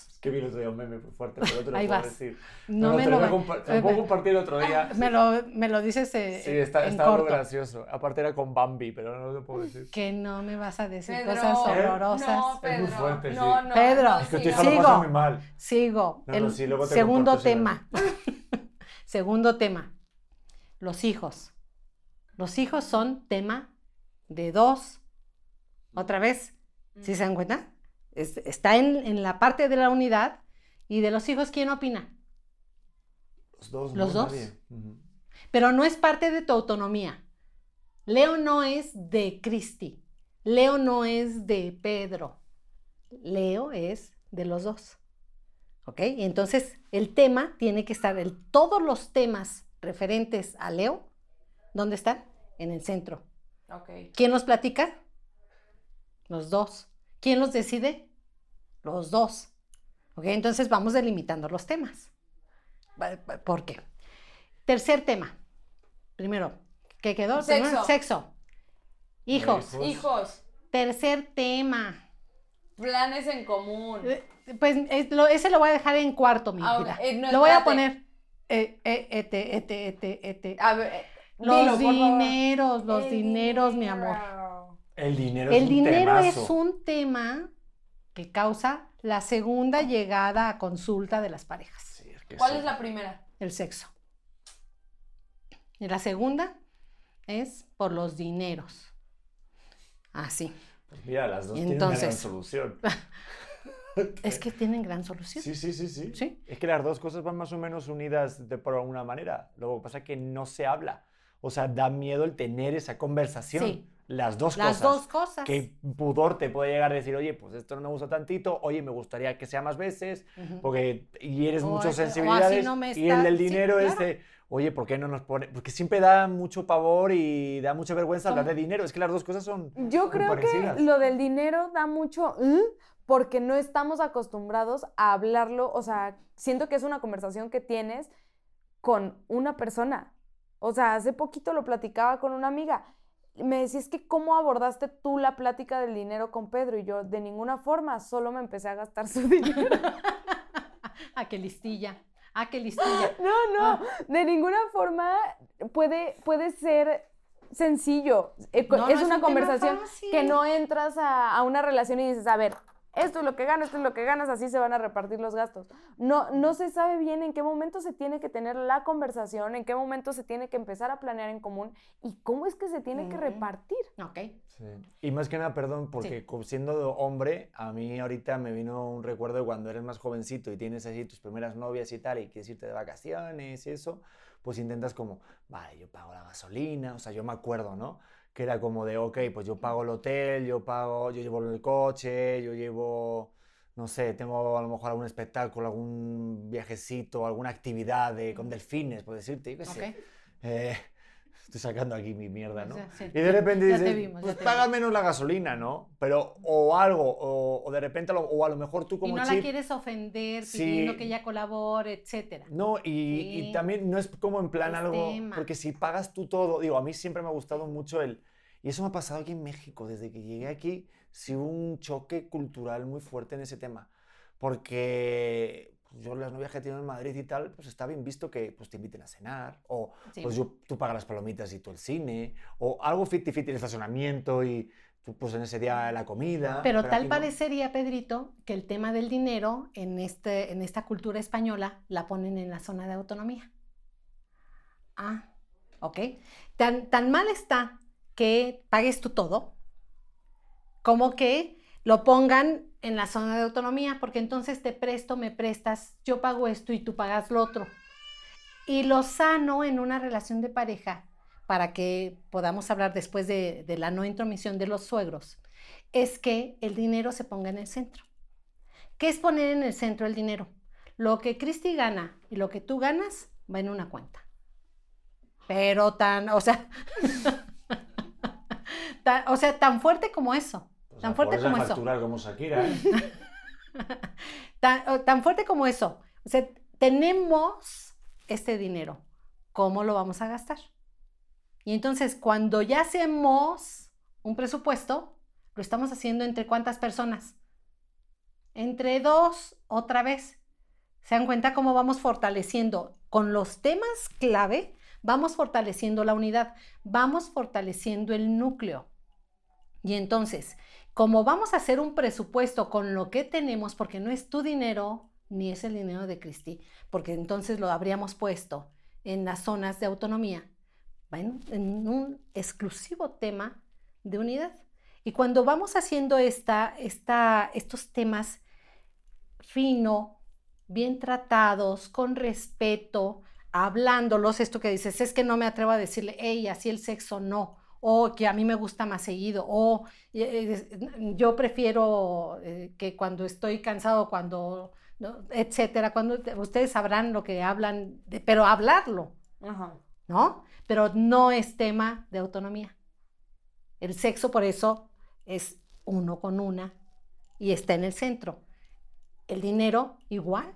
Que vi el otro día un meme fuerte, pero no te lo Ahí puedo vas. decir. No me te lo voy a compa- lo compartir otro día. Me lo, me lo dices eh, Sí, está, en está muy corto. gracioso. Aparte era con Bambi, pero no lo puedo decir. Que no me vas a decir Pedro. cosas ¿Eh? horrorosas. No, Es muy Pedro. fuerte, no, sí. no, Pedro. no, Es que sí, tu hija no. lo Sigo. pasa muy mal. Sigo. No, el no, sí, luego te segundo tema. <laughs> segundo tema. Los hijos. Los hijos son tema de dos. Otra vez, ¿sí se dan cuenta? Es- está en, en la parte de la unidad. ¿Y de los hijos quién opina? Los dos. ¿Los no, dos? Pero no es parte de tu autonomía. Leo no es de Cristi. Leo no es de Pedro. Leo es de los dos. ¿Ok? Y entonces el tema tiene que estar, el, todos los temas referentes a Leo, ¿dónde están? En el centro. Ok. ¿Quién los platica? Los dos. ¿Quién los decide? Los dos. ¿Ok? Entonces vamos delimitando los temas. ¿Por qué? Tercer tema. Primero, ¿qué quedó? Sexo. Primero, Sexo. Hijos. Hijos. Tercer tema. planes en común. Eh, Pues lo- ese lo voy a dejar en cuarto, mi Ah, vida. Eh, no, lo voy a poner. eh, eh, ete, ete, ete, ete. A ver, eh, Los dilo, dineros, los dineros, mi amor. Dinero. El dinero es El un dinero temazo. es un tema que causa la segunda llegada a consulta de las parejas, Sí, es que ¿Cuál sí. es la primera? el sexo. Y la segunda es por los dineros. Así. Pues mira, las dos tienen una gran solución. <laughs> Es que tienen gran solución. Sí, sí, sí, sí. Sí. Es que las dos cosas van más o menos unidas de por alguna manera. Lo que pasa es que no se habla. O sea, da miedo el tener esa conversación. Sí. Las dos Las cosas. dos cosas. Que pudor te puede llegar a decir, oye, pues esto no me gusta tantito, oye, me gustaría que sea más veces, porque y eres O muchas así- o así sensibilidades. no me y el del sí, dinero es de, oye, ¿por qué no nos pone? Porque siempre da mucho pavor y da mucha vergüenza hablar de dinero. Es que las dos cosas son. Yo creo que lo del dinero da mucho porque no estamos acostumbrados a hablarlo, o sea, siento que es una conversación que tienes con una persona. O sea, hace poquito lo platicaba con una amiga. Me decía, es que ¿cómo abordaste tú la plática del dinero con Pedro? Y yo, de ninguna forma, solo me empecé a gastar su <laughs> dinero. <laughs> Ah, qué listilla. Ah, qué listilla. <laughs> No, no, de ninguna forma puede, puede ser sencillo. No, es una un conversación que no entras a, a una relación y dices, a ver, esto es lo que ganas, esto es lo que ganas, así se van a repartir los gastos. No, no se sabe bien en qué momento se tiene que tener la conversación, en qué momento se tiene que empezar a planear en común y cómo es que se tiene que Ujú. repartir. Ok. Sí. Y más que nada, perdón, porque Sí. siendo hombre, a mí ahorita me vino un recuerdo de cuando eres más jovencito y tienes así tus primeras novias y tal, y quieres irte de vacaciones y eso, pues intentas como, vale, yo pago la gasolina, o sea, yo me acuerdo, ¿no? Que era como de, ok, pues yo pago el hotel, yo pago, yo llevo el coche, yo llevo, no sé, tengo a lo mejor algún espectáculo, algún viajecito, alguna actividad de, con delfines, por decirte, yo qué sé. Ok. Eh, estoy sacando aquí mi mierda, ¿no? Sí. Y de repente Ya dices, vimos, pues paga vimos. menos la gasolina, ¿no? Pero, o algo, o, o de repente, lo- o a lo mejor tú Y como no la quieres ofender Sí. pidiendo que ella colabore, etcétera. No, y, y también no es como en plan algo, porque si pagas tú todo, digo, a mí siempre me ha gustado mucho el, y eso me ha pasado aquí en México, desde que llegué aquí, sí hubo un choque cultural muy fuerte en ese tema, porque yo las novias que he tenido en Madrid y tal, pues está bien visto que pues, te inviten a cenar, o Sí. pues yo, tú pagas las palomitas y tú el cine, o algo fiti-fiti el estacionamiento y tú pues en ese día la comida. Pero aquí tal no. parecería, Pedrito, que el tema del dinero en, este, en esta cultura española la ponen en la zona de autonomía. Ah, ok. Tan, tan mal está que pagues tú todo, como que lo pongan en la zona de autonomía, porque entonces te presto, me prestas, yo pago esto y tú pagas lo otro. Y lo sano en una relación de pareja, para que podamos hablar después de, la no intromisión de los suegros, es que el dinero se ponga en el centro. ¿Qué es poner en el centro el dinero? Lo que Cristi gana y lo que tú ganas va en una cuenta. Pero tan, o sea, <laughs> tan- o sea, tan fuerte como eso. Tan fuerte como eso. facturar como Shakira, ¿eh? <laughs> tan, tan fuerte como eso. O sea, tenemos este dinero. ¿Cómo lo vamos a gastar? Y entonces, cuando ya hacemos un presupuesto, lo estamos haciendo entre cuántas personas? Entre dos, otra vez. ¿Se dan cuenta cómo vamos fortaleciendo con los temas clave? Vamos fortaleciendo la unidad, vamos fortaleciendo el núcleo. Y entonces, como vamos a hacer un presupuesto con lo que tenemos, porque no es tu dinero ni es el dinero de Cristi, porque entonces lo habríamos puesto en las zonas de autonomía, bueno, en un exclusivo tema de unidad. Y cuando vamos haciendo esta, estos temas fino, bien tratados, con respeto, hablándolos, esto que dices, es que no me atrevo a decirle, hey, así el sexo no, o que a mí me gusta más seguido, o eh, eh, yo prefiero eh, que cuando estoy cansado, cuando, ¿no? etcétera, cuando ustedes sabrán lo que hablan, de- pero hablarlo, Ajá. ¿no? Pero no es tema de autonomía. El sexo, por eso, es uno con una y está en el centro. El dinero, igual.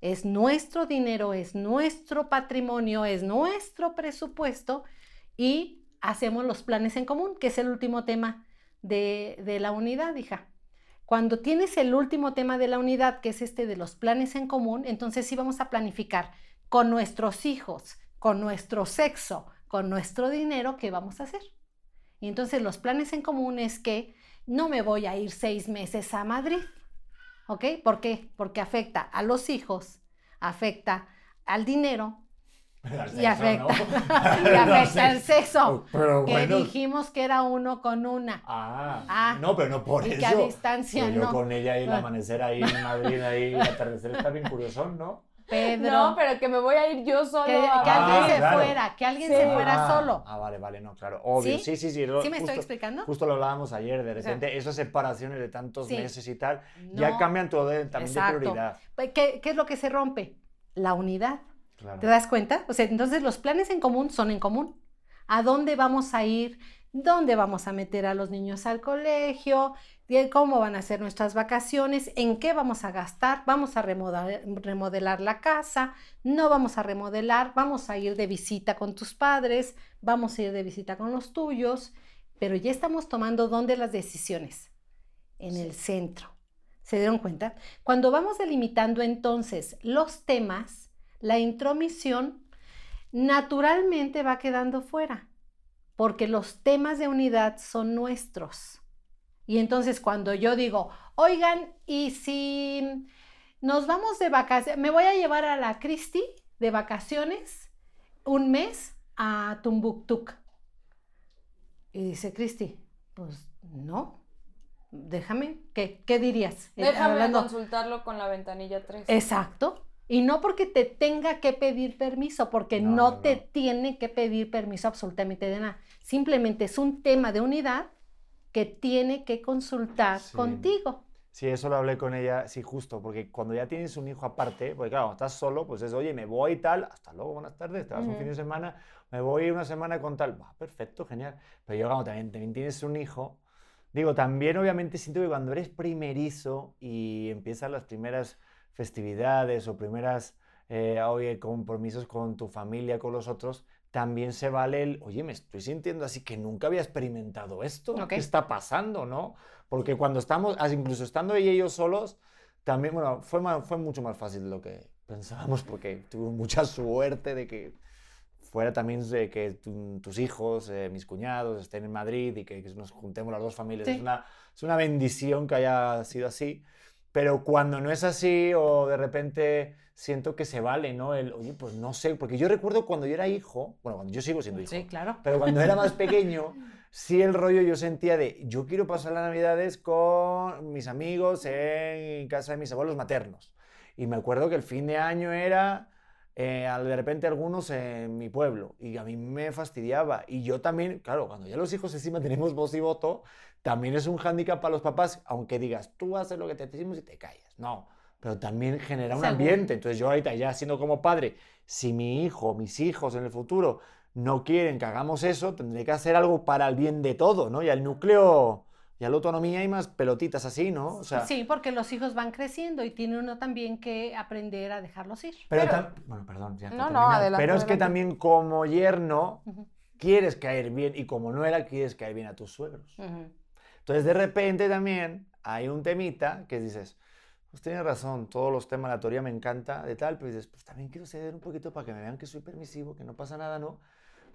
Es nuestro dinero, es nuestro patrimonio, es nuestro presupuesto y hacemos los planes en común, que es el último tema de, de la unidad, hija. Cuando tienes el último tema de la unidad, que es este de los planes en común, entonces sí vamos a planificar con nuestros hijos, con nuestro sexo, con nuestro dinero, qué vamos a hacer. Y entonces los planes en común es que no me voy a ir seis meses a Madrid. ¿Ok? ¿Por qué? Porque afecta a los hijos, afecta al dinero y afecta, <laughs> y afecta al sexo. Pero que dijimos que era uno con una. Ah, Ah, no, pero no por y eso. que a distancia Pero yo no. con ella y el Ah. amanecer ahí en Madrid, ahí el atardecer está bien curioso, ¿no? Pedro, No, pero que me voy a ir yo solo. que, alguien Ah, se claro. fuera, que alguien Sí. se fuera Ah, solo. Ah, vale, vale, no, claro. Obvio, ¿Sí? sí, sí, sí. lo- ¿Sí me estoy justo- explicando? Justo lo hablábamos ayer, de O sea, repente esas separaciones de tantos sí. meses y tal, ya cambian todo de- también de prioridad. Pues, ¿Qué, qué es lo que se rompe? La unidad. Claro. ¿Te das cuenta? O sea, entonces los planes en común son en común. ¿A dónde vamos a ir? ¿Dónde vamos a meter a los niños al colegio? ¿De ¿Cómo van a ser nuestras vacaciones? ¿En qué vamos a gastar? ¿Vamos a remodelar, remodelar la casa? ¿No vamos a remodelar? ¿Vamos a ir de visita con tus padres? ¿Vamos a ir de visita con los tuyos? Pero ya estamos tomando dónde las decisiones. En el centro. ¿Se dieron cuenta? Cuando vamos delimitando entonces los temas, la intromisión naturalmente va quedando fuera, porque los temas de unidad son nuestros. Y entonces cuando yo digo, oigan, ¿y si nos vamos de vacaciones? Me voy a llevar a la Cristi de vacaciones un mes a Tumbuktuk. Y dice Cristi, pues no, déjame, ¿qué, qué dirías? Eh, Déjame hablando- consultarlo con la ventanilla 3. Exacto. Y no porque te tenga que pedir permiso, porque No, no, no, te tiene que pedir permiso absolutamente de nada. Simplemente es un tema de unidad que tiene que consultar Sí. contigo. Sí, eso lo hablé con ella, sí, justo, porque cuando ya tienes un hijo aparte, porque claro, cuando estás solo, pues es, oye, me voy y tal, hasta luego, buenas tardes, te vas un Ujú. fin de semana, me voy una semana con tal, va, perfecto, genial. Pero yo, cuando también, también tienes un hijo, digo, también obviamente siento que cuando eres primerizo y empiezan las primeras festividades o primeras, eh, oye, compromisos con tu familia, con los otros, también se vale el, oye, me estoy sintiendo así que nunca había experimentado esto, Ok. ¿qué está pasando, no? Porque cuando estamos, incluso estando ella y yo solos, también, bueno, fue, ma- fue mucho más fácil de lo que pensábamos, porque tuve mucha suerte de que fuera también de que tu- tus hijos, eh, mis cuñados, estén en Madrid y que, que nos juntemos las dos familias. Sí. Es, una, es una bendición que haya sido así. Pero cuando no es así o de repente siento que se vale, ¿no? El, oye, pues no sé, porque yo recuerdo cuando yo era hijo, bueno, cuando yo sigo siendo hijo, Sí, claro. pero cuando era más pequeño, sí el rollo yo sentía de, yo quiero pasar las navidades con mis amigos en casa de mis abuelos maternos. Y me acuerdo que el fin de año era, eh, de repente algunos en mi pueblo, y a mí me fastidiaba. Y yo también, claro, cuando ya los hijos encima <laughs> tenemos voz y voto, también es un hándicap para los papás, aunque digas, tú haces lo que te decimos y te callas. No, pero también genera un ambiente. Entonces yo ahorita ya siendo como padre, si mi hijo, mis hijos en el futuro no quieren que hagamos eso, tendré que hacer algo para el bien de todo, ¿no? Y al núcleo, y a la autonomía hay más pelotitas así, ¿no? O sea, sí, porque los hijos van creciendo y tiene uno también que aprender a dejarlos ir. pero, Pero- bueno, perdón, ya No, no, adelante, Pero es que adelante. también como yerno Ujú, quieres caer bien y como no era quieres caer bien a tus suegros. ujú. Entonces de repente también hay un temita que dices, pues tienes razón, todos los temas, la teoría me encanta, de tal, pero dices, pues también quiero ceder un poquito para que me vean que soy permisivo, que no pasa nada, ¿no?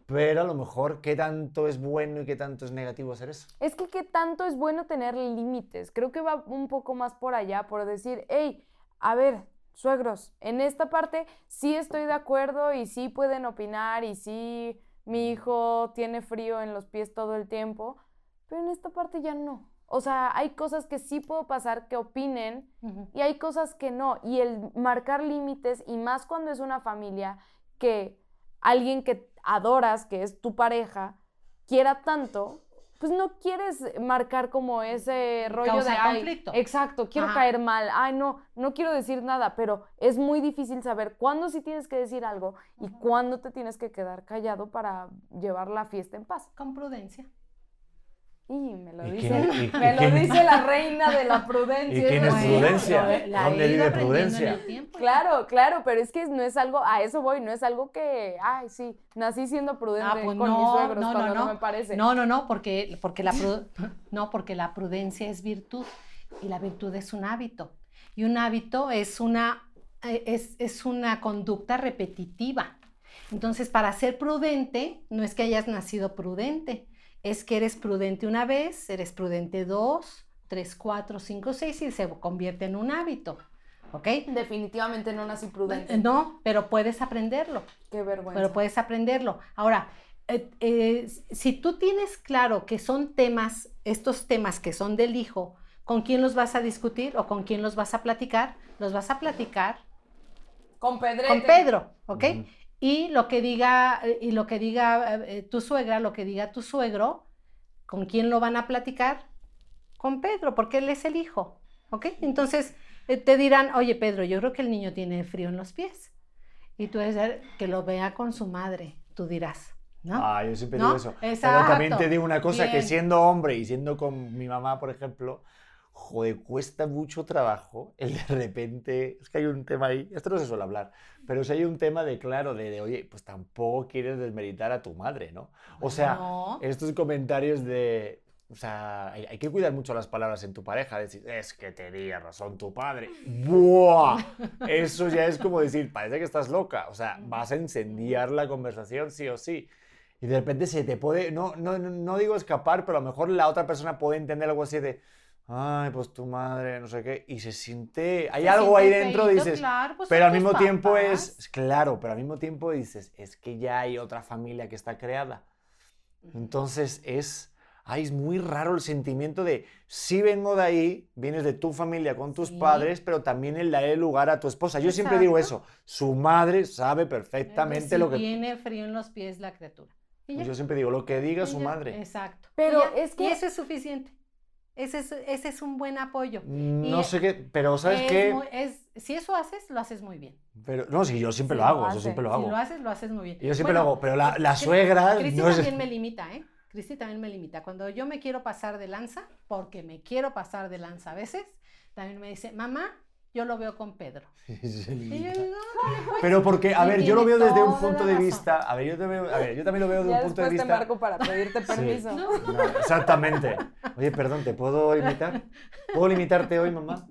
Pero a lo mejor, ¿qué tanto es bueno y qué tanto es negativo hacer eso? Es que qué tanto es bueno tener límites. Creo que va un poco más por allá, por decir, hey, a ver, suegros, en esta parte sí estoy de acuerdo y sí pueden opinar y sí mi hijo tiene frío en los pies todo el tiempo, pero en esta parte ya no. O sea, hay cosas que sí puedo pasar que opinen y hay cosas que no. Y el marcar límites, y más cuando es una familia que alguien que adoras, que es tu pareja, quiera tanto, pues no quieres marcar como ese rollo Causa de ay, conflicto. Exacto, quiero Ajá. caer mal, ay no, no quiero decir nada, pero es muy difícil saber cuándo sí tienes que decir algo y cuándo te tienes que quedar callado para llevar la fiesta en paz. Con prudencia. Y me lo ¿Y dice, quién- y- y <laughs> me lo quién- dice la reina de la prudencia. ¿Y quién es <laughs> Bueno, prudencia? la ¿Dónde he ido vive aprendiendo prudencia? en el tiempo. Claro, claro, pero es que no es algo, a eso voy, no es algo que, ay, sí, nací siendo prudente Ah, pues con mis no, suegros no, cuando no, no, no. me parece. No, no, no, porque, porque, la pru- <laughs> no, porque la prudencia es virtud y la virtud es un hábito. Y un hábito es una, eh, es, es una conducta repetitiva. Entonces, para ser prudente, no es que hayas nacido prudente, es que eres prudente una vez, eres prudente dos, tres, cuatro, cinco, seis y se convierte en un hábito. ¿Ok? Definitivamente no nací prudente. No, pero puedes aprenderlo. Qué vergüenza. Pero puedes aprenderlo. Ahora, eh, eh, si tú tienes claro que son temas, estos temas que son del hijo, ¿con quién los vas a discutir o con quién los vas a platicar? Los vas a platicar con Pedrete. con Pedro, ¿ok? Y lo que diga, y lo que diga eh, tu suegra, lo que diga tu suegro, ¿con quién lo van a platicar? Con Pedro, porque él es el hijo, ¿ok? Entonces eh, te dirán, oye Pedro, yo creo que el niño tiene frío en los pies. Y tú el que lo vea con su madre, tú dirás, ¿no? Ah, yo siempre ¿No? digo eso. Pero también te digo una cosa, que siendo hombre y siendo con mi mamá, por ejemplo, joder, cuesta mucho trabajo el de repente, es que hay un tema ahí, esto no se suele hablar, pero si hay un tema de, claro, de, de, oye, pues tampoco quieres desmeritar a tu madre, ¿no? O sea, No. estos comentarios de, o sea, hay, hay que cuidar mucho las palabras en tu pareja, decir, es que tenía razón tu padre. ¡Buah! Eso ya es como decir, parece que estás loca, o sea, vas a incendiar la conversación sí o sí. Y de repente se te puede, no, no, no- no digo escapar, pero a lo mejor la otra persona puede entender algo así de, ay, pues tu madre, no sé qué, y se siente, hay Se algo ahí siente dentro, feíto, dices, claro, pues pero al mismo tiempo es, claro, pero al mismo tiempo dices, es que ya hay otra familia que está creada. Entonces es, ay, es muy raro el sentimiento de, sí vengo de ahí, vienes de tu familia con tus Sí. padres, pero también el darle lugar a tu esposa. Yo siempre digo Exacto. eso, su madre sabe perfectamente si lo que... tiene frío en los pies la criatura. Ya, Yo siempre digo, lo que diga su madre. Exacto. Pero ya, es que- Y eso es suficiente. Ese es, ese es un buen apoyo. No y- sé qué, pero ¿sabes Es qué? muy- es- si eso haces, lo haces muy bien. Pero, no, sí, yo siempre lo lo hago, eso hace. siempre lo Si hago. lo haces, lo haces muy bien. Yo siempre Bueno, lo hago, pero la, suegra Cristi no es... también me limita, ¿eh? Cristi también me limita. Cuando yo me quiero pasar de lanza, porque me quiero pasar de lanza a veces, también me dice, mamá, yo lo veo con Pedro. <laughs> Y yo digo, "Órale, pues". Pero porque, a ver, yo lo veo desde un punto de vista, a ver, yo, te veo- a ver, yo también lo veo desde Ya un punto de después te vista... marco para pedirte Sí. permiso. No, no, No, exactamente. Oye, perdón, ¿te puedo limitar? ¿Puedo limitarte hoy, mamá?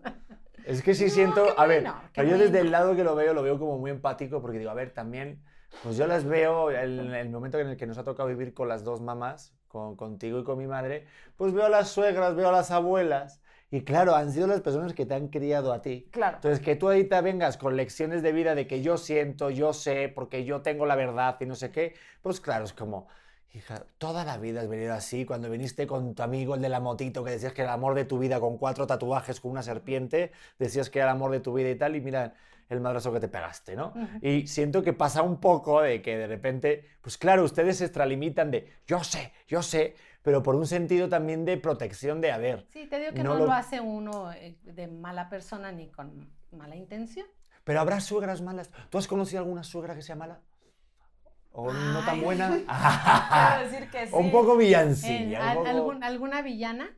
Es que sí No, siento, a ver, pero yo desde el lado que lo veo, lo veo como muy empático porque digo, a ver, también, pues yo las veo, en el momento en el que nos ha tocado vivir con las dos mamás, con, contigo y con mi madre, pues veo a las suegras, veo a las abuelas y claro, han sido las personas que te han criado a ti. Claro. Entonces, que tú ahorita vengas con lecciones de vida de que yo siento, yo sé, porque yo tengo la verdad y no sé qué, pues claro, es como, hija, toda la vida has venido así, cuando viniste con tu amigo, el de la motito, que decías que era el amor de tu vida con cuatro tatuajes, con una serpiente, decías que era el amor de tu vida y tal, y mira el madrazo que te pegaste, ¿no? Y siento que pasa un poco de que de repente, pues claro, ustedes se extralimitan de, yo sé, yo sé, pero por un sentido también de protección de haber. Sí, te digo que No no, lo- lo... hace uno eh, de mala persona ni con mala intención. Pero habrá suegras malas. ¿Tú has conocido alguna suegra que sea mala? ¿O no tan buena? <laughs> Quiero decir que <laughs> sí. un poco villancilla. un al- poco- algún- alguna villana,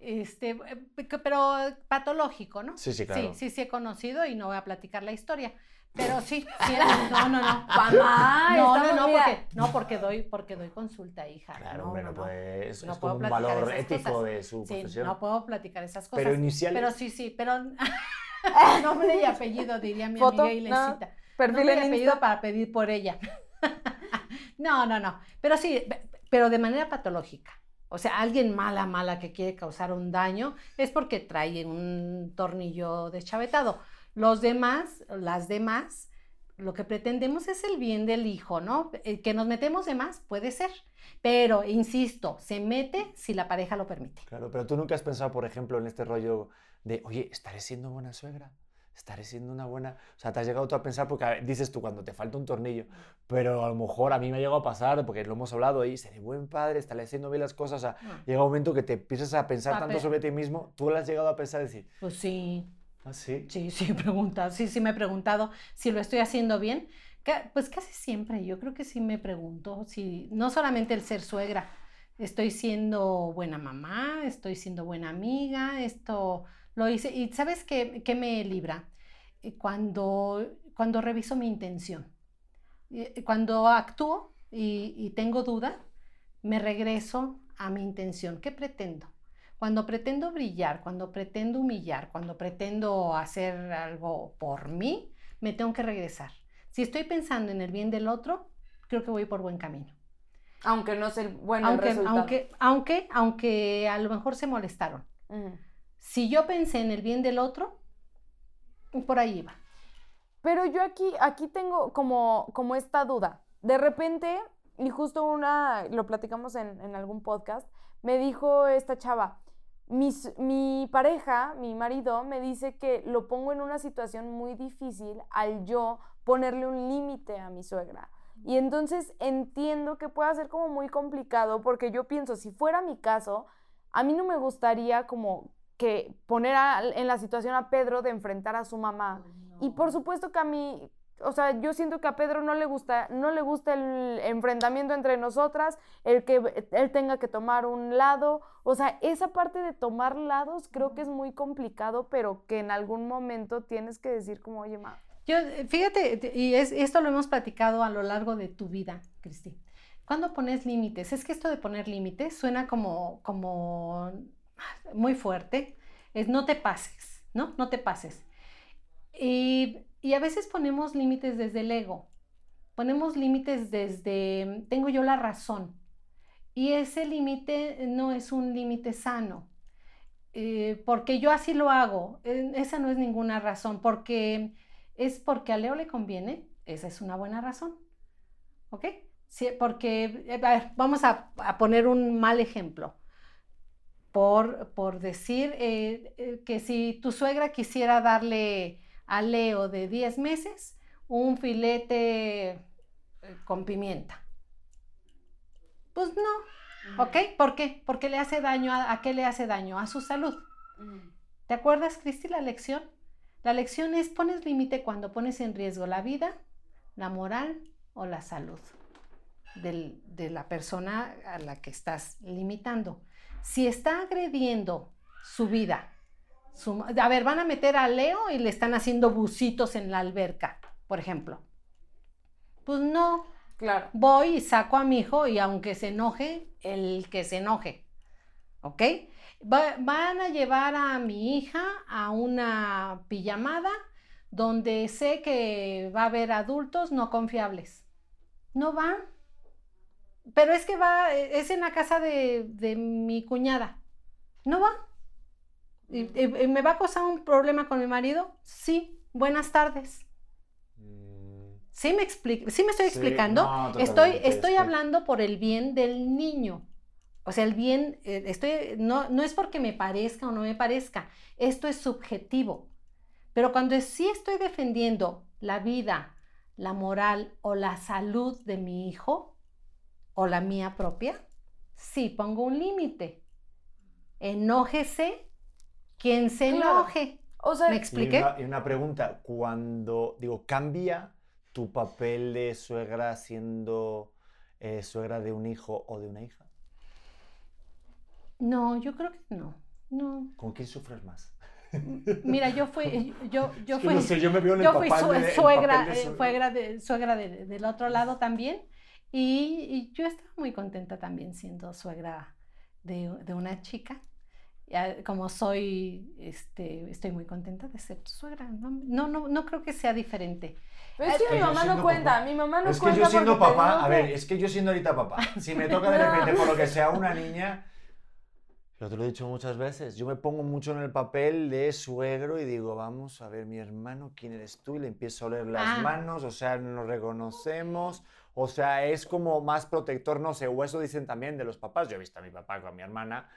este, eh, pe- pero patológico, ¿no? Sí, sí, claro. Sí, sí, sí he conocido y no voy a platicar la historia. Pero sí, sí, <laughs> no, no, no. Mamá, no, no, no, porque, no, porque doy, porque doy consulta, hija. Claro, no, bueno, no, pues No es puedo como un platicar valor ético cosas. de su Sí, profesión. no puedo platicar esas cosas. Pero iniciales. Pero sí, sí, pero <laughs> <laughs> nombre y apellido, diría mi Foto, amiga no. Ilecita. Perfil Nombre y apellido Insta. para pedir por ella. no, no, no. Pero sí, pe- pero de manera patológica. O sea, alguien mala, mala que quiere causar un daño es porque trae un tornillo deschavetado. Los demás, las demás, lo que pretendemos es el bien del hijo, ¿no? Que nos metemos de más puede ser. Pero, insisto, se mete si la pareja lo permite. Claro, pero tú nunca has pensado, por ejemplo, en este rollo de, oye, ¿estaré siendo buena suegra? estaré siendo una buena... O sea, te has llegado tú a pensar, porque a ver, dices tú cuando te falta un tornillo, pero a lo mejor a mí me ha llegado a pasar, porque lo hemos hablado ahí, seré buen padre, estaré haciendo bien las cosas, o sea, Ah. llega un momento que te empiezas a pensar A tanto sobre ti mismo, tú lo has llegado a pensar y decir, Pues sí, ah, sí, sí, he preguntado, sí, sí me he preguntado si lo estoy haciendo bien. Pues casi siempre, yo creo que sí me pregunto si, no solamente el ser suegra, estoy siendo buena mamá, estoy siendo buena amiga, esto lo hice, y ¿sabes qué, qué me libra? Eh, Cuando, cuando reviso mi intención. Eh, Cuando actúo y, y tengo duda, me regreso a mi intención. ¿Qué pretendo? Cuando pretendo brillar, cuando pretendo humillar, cuando pretendo hacer algo por mí, me tengo que regresar. Si estoy pensando en el bien del otro, creo que voy por buen camino. Aunque no es el bueno el Aunque, resultado. aunque, aunque, aunque a lo mejor se molestaron. Ujú. Si yo pensé en el bien del otro, por ahí iba. Pero yo aquí, aquí tengo como, como esta duda. De repente, y justo una, lo platicamos en, en algún podcast, me dijo esta chava, mi, mi pareja, mi marido, me dice que lo pongo en una situación muy difícil al yo ponerle un límite a mi suegra. Y entonces entiendo que pueda ser como muy complicado porque yo pienso, si fuera mi caso, a mí no me gustaría como que poner a- en la situación a Pedro de enfrentar a su mamá. Y por supuesto que a mí, o sea, yo siento que a Pedro no le gusta, no le gusta el enfrentamiento entre nosotras, el que él tenga que tomar un lado. O sea, esa parte de tomar lados creo que es muy complicado, pero que en algún momento tienes que decir como, oye, ma, Yo, eh, fíjate, te- y es, esto lo hemos platicado a lo largo de tu vida, Cristi. ¿Cuándo pones límites? Es que esto de poner límites suena como, como muy fuerte. Es no te pases, ¿no? No te pases. Y, y a veces ponemos límites desde el ego. Ponemos límites desde, tengo yo la razón. Y ese límite no es un límite sano. Eh, porque yo así lo hago. Eh, esa no es ninguna razón. Porque es porque a Leo le conviene, esa es una buena razón. ¿Ok? Sí, porque, eh, vamos a, a poner un mal ejemplo. Por, por decir que si tu suegra quisiera darle a Leo de 10 meses un filete eh, con pimienta. Pues no, ¿ok? ¿Por qué? Porque le hace daño, ¿a, a qué le hace daño? A su salud. ¿Te acuerdas, Cristi, la lección? La lección es pones límite cuando pones en riesgo la vida, la moral o la salud del- de la persona a la que estás limitando. Si está agrediendo su vida, a ver, van a meter a Leo y le están haciendo bucitos en la alberca, por ejemplo. Pues no, claro. voy y saco a mi hijo y aunque se enoje, el que se enoje. ¿Ok? Va- van a llevar a mi hija a una pijamada donde sé que va a haber adultos no confiables. No van. Pero es que va, eh, es en la casa de, de mi cuñada. No va. ¿Y, y- y me va a causar un problema con mi marido? Sí. Buenas tardes. Mm, ¿Sí me, expli- sí me estoy Sí, explicando? no, estoy estoy hablando por el bien del niño. O sea, el bien, eh, estoy, no, no es porque me parezca o no me parezca, esto es subjetivo. Pero cuando sí estoy defendiendo la vida, la moral o la salud de mi hijo o la mía propia, sí pongo un límite. Enójese quien se Claro. enoje. O sea, ¿Me Y expliqué? una, y una pregunta, cuando, digo, ¿cambia tu papel de suegra siendo eh, suegra de un hijo o de una hija? No, yo creo que no. No. ¿Con quién sufres más? Mira, yo fui, yo, yo fui, no sé, yo me veo en el yo fui suegra, papel de eh, suegra. suegra de- suegra de- del otro lado también. Y, y yo estaba muy contenta también siendo suegra de, de una chica. Ya, como soy, este, estoy muy contenta de ser tu suegra. No, no, no, no creo que sea diferente. pero es que que mi yo mamá no siendo cuenta, papá- mi mamá no es que cuenta yo siendo porque te papá, a ver, que- es que yo siendo ahorita papá, <laughs> si me toca de repente por lo que sea una niña, yo te lo he dicho muchas veces, yo me pongo mucho en el papel de suegro y digo, vamos a ver, mi hermano, ¿quién eres tú? Y le empiezo a oler las Ah. manos, o sea, nos reconocemos, o sea, es como más protector, no sé, o eso dicen también de los papás, yo he visto a mi papá con mi hermana,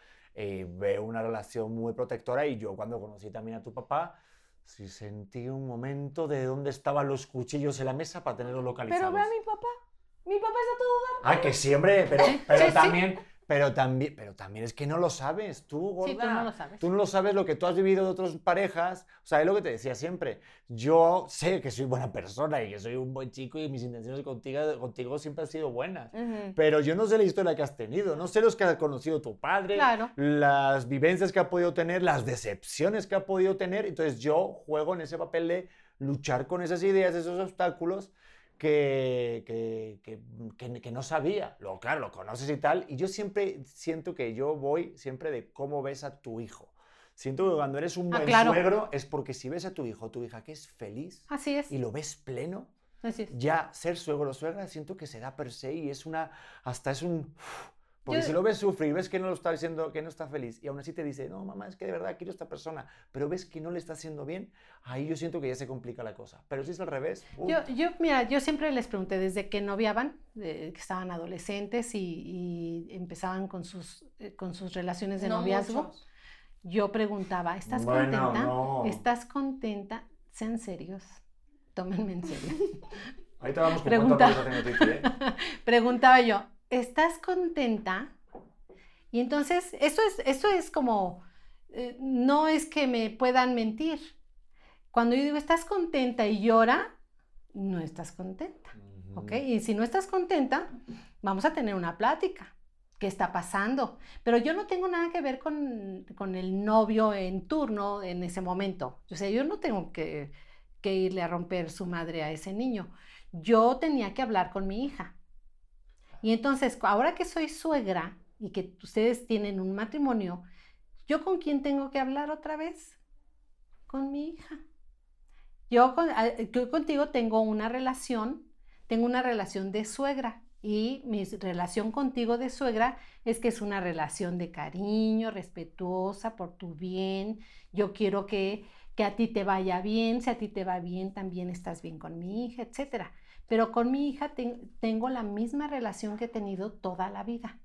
eh, veo una relación muy protectora y yo cuando conocí también a tu papá, Sí, sentí un momento de dónde estaban los cuchillos en la mesa para tenerlos localizados. Pero ve a mi papá. Mi papá está todo dar. Ah, que sí, hombre, pero, pero sí, sí. Pero también, pero también es que no lo sabes, tú, gorda. Sí, tú no lo sabes. Tú no lo sabes lo que tú has vivido de otras parejas. O sea, es lo que te decía siempre. Yo sé que soy buena persona y que soy un buen chico y mis intenciones contigo, contigo siempre han sido buenas. Ujú. Pero yo no sé la historia que has tenido, no sé los que ha conocido tu padre, Claro. las vivencias que ha podido tener, las decepciones que ha podido tener. Entonces yo juego en ese papel de luchar con esas ideas, esos obstáculos que, que, que- que- que no sabía. Luego, claro, lo conoces y tal. Y yo siempre siento que yo voy siempre de cómo ves a tu hijo. Siento que cuando eres un Ah, buen claro. suegro es porque si ves a tu hijo o tu hija que es feliz Así es. y lo ves pleno, Así es. ya ser suegro o suegra siento que se da per se y es una, hasta es un... Porque Yo- si lo ves sufrir y ves que no lo está diciendo, que no está feliz y aún así te dice, no, mamá, es que de verdad quiero a esta persona, pero ves que no le está haciendo bien, ahí yo siento que ya se complica la cosa. Pero si es al revés, uf, Yo, yo, mira, yo siempre les pregunté desde que noviaban, eh, que estaban adolescentes y, y empezaban con sus, eh, con sus relaciones de No noviazgo. muchos. Yo preguntaba, ¿estás Bueno, contenta? no. ¿Estás contenta? Sean serios. Tómenme en serio. ahorita vamos con pregunta. ¿eh? <laughs> Preguntaba yo, ¿estás contenta? Y entonces, eso es, eso es como, eh, no es que me puedan mentir. Cuando yo digo, ¿estás contenta? y llora, no estás contenta. ¿ok? Y si no estás contenta, vamos a tener una plática. ¿Qué está pasando? Pero yo no tengo nada que ver con, con el novio en turno en ese momento. O sea, yo no tengo que, que irle a romper su madre a ese niño. Yo tenía que hablar con mi hija. Y entonces, ahora que soy suegra y que ustedes tienen un matrimonio, ¿yo con quién tengo que hablar otra vez? Con mi hija. Yo, con- a- yo contigo tengo una relación, tengo una relación de suegra y mi relación contigo de suegra es que es una relación de cariño, respetuosa, por tu bien. Yo quiero que, que a ti te vaya bien, si a ti te va bien, también estás bien con mi hija, etcétera. Pero con mi hija ten- tengo la misma relación que he tenido toda la vida.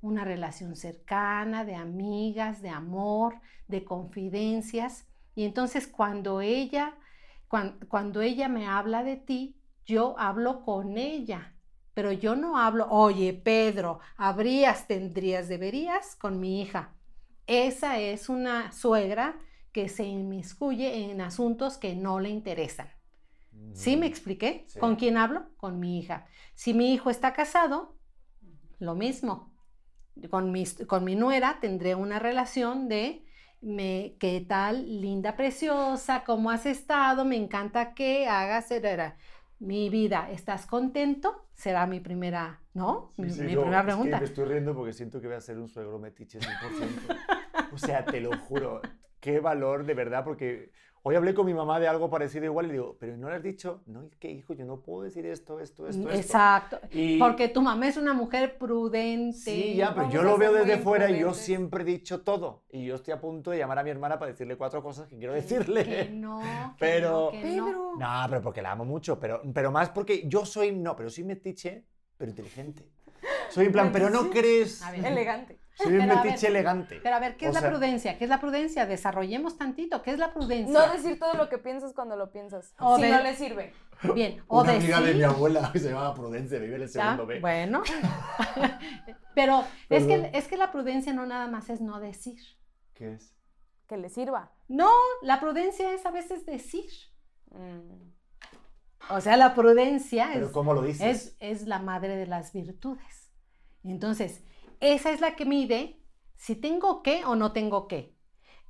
Una relación cercana, de amigas, de amor, de confidencias. Y entonces cuando ella, cuan- cuando, ella me habla de ti, yo hablo con ella. Pero yo no hablo, oye, Pedro, habrías, tendrías, deberías con mi hija. Esa es una suegra que se inmiscuye en asuntos que no le interesan. ¿Sí me expliqué? Sí. ¿Con quién hablo? Con mi hija. Si mi hijo está casado, lo mismo. Con, mis- con mi nuera tendré una relación de me, qué tal, linda, preciosa, cómo has estado, me encanta que hagas, etcétera. Mi vida, ¿estás contento? Será mi primera, ¿no? Sí, mi sí, mi yo primera es que pregunta. me estoy riendo porque siento que voy a ser un suegro metiche 100%. <laughs> o sea, te lo juro. Qué valor, de verdad, porque hoy hablé con mi mamá de algo parecido igual y digo, pero ¿no le has dicho? No, es que hijo, yo no puedo decir esto, esto, esto, esto. Exacto. Y- Porque tu mamá es una mujer prudente. Sí, ya, pero yo a lo veo desde fuera y yo siempre he dicho todo. Y yo estoy a punto de llamar a mi hermana para decirle cuatro cosas que quiero decirle. Que <laughs> no, que Pero- no, que no. Pedro. No, pero porque la amo mucho, pero, pero más porque yo soy, no, pero soy metiche, pero inteligente. Soy en plan, pero no crees. A ver. Elegante. Soy un ver, metiche elegante. Pero a ver, ¿qué O es la sea, prudencia? ¿Qué es la prudencia? Desarrollemos tantito. ¿Qué es la prudencia? No decir todo lo que piensas cuando lo piensas. O si de- no le sirve. Bien, o Una amiga de mi abuela que <laughs> se llamaba Prudencia, vive en el Ah, segundo B. Bueno. <laughs> Pero es que, es que la prudencia no nada más es no decir. ¿Qué es? Que le sirva. No, la prudencia es a veces decir. Mm. O sea, la prudencia Pero es, ¿cómo lo dices? es, es la madre de las virtudes. Entonces, esa es la que mide si tengo que o no tengo que.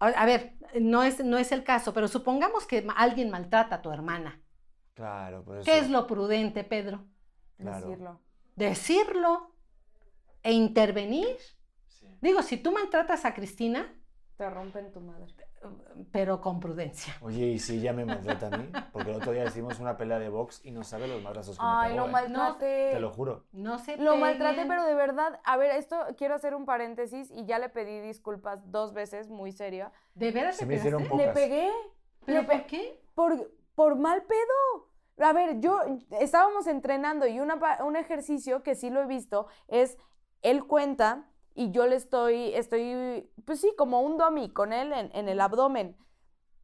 A, ver, no es, no es el caso, pero supongamos que alguien maltrata a tu hermana. Claro, por eso. ¿Qué es lo prudente, Pedro? Claro. Decirlo. Decirlo e intervenir. Sí. Digo, si tú maltratas a Cristina, Te rompen tu madre. pero con prudencia. Oye, ¿y si ella me maltrata a mí? Porque el otro día hicimos una pelea de box y no sabe los madrazos que me Ay, pegó, lo ¿eh? maltraté. Te lo juro. No se Lo maltraté, pero de verdad, a ver, esto quiero hacer un paréntesis y ya le pedí disculpas dos veces, muy seria. ¿De veras Se te me hicieron? Pocas. Le pegué. ¿Pero Le pe- por qué? por, por mal pedo. A ver, yo estábamos entrenando y una un ejercicio que sí lo he visto es él cuenta y yo le estoy, estoy, pues sí, como un dummy con él en, en el abdomen.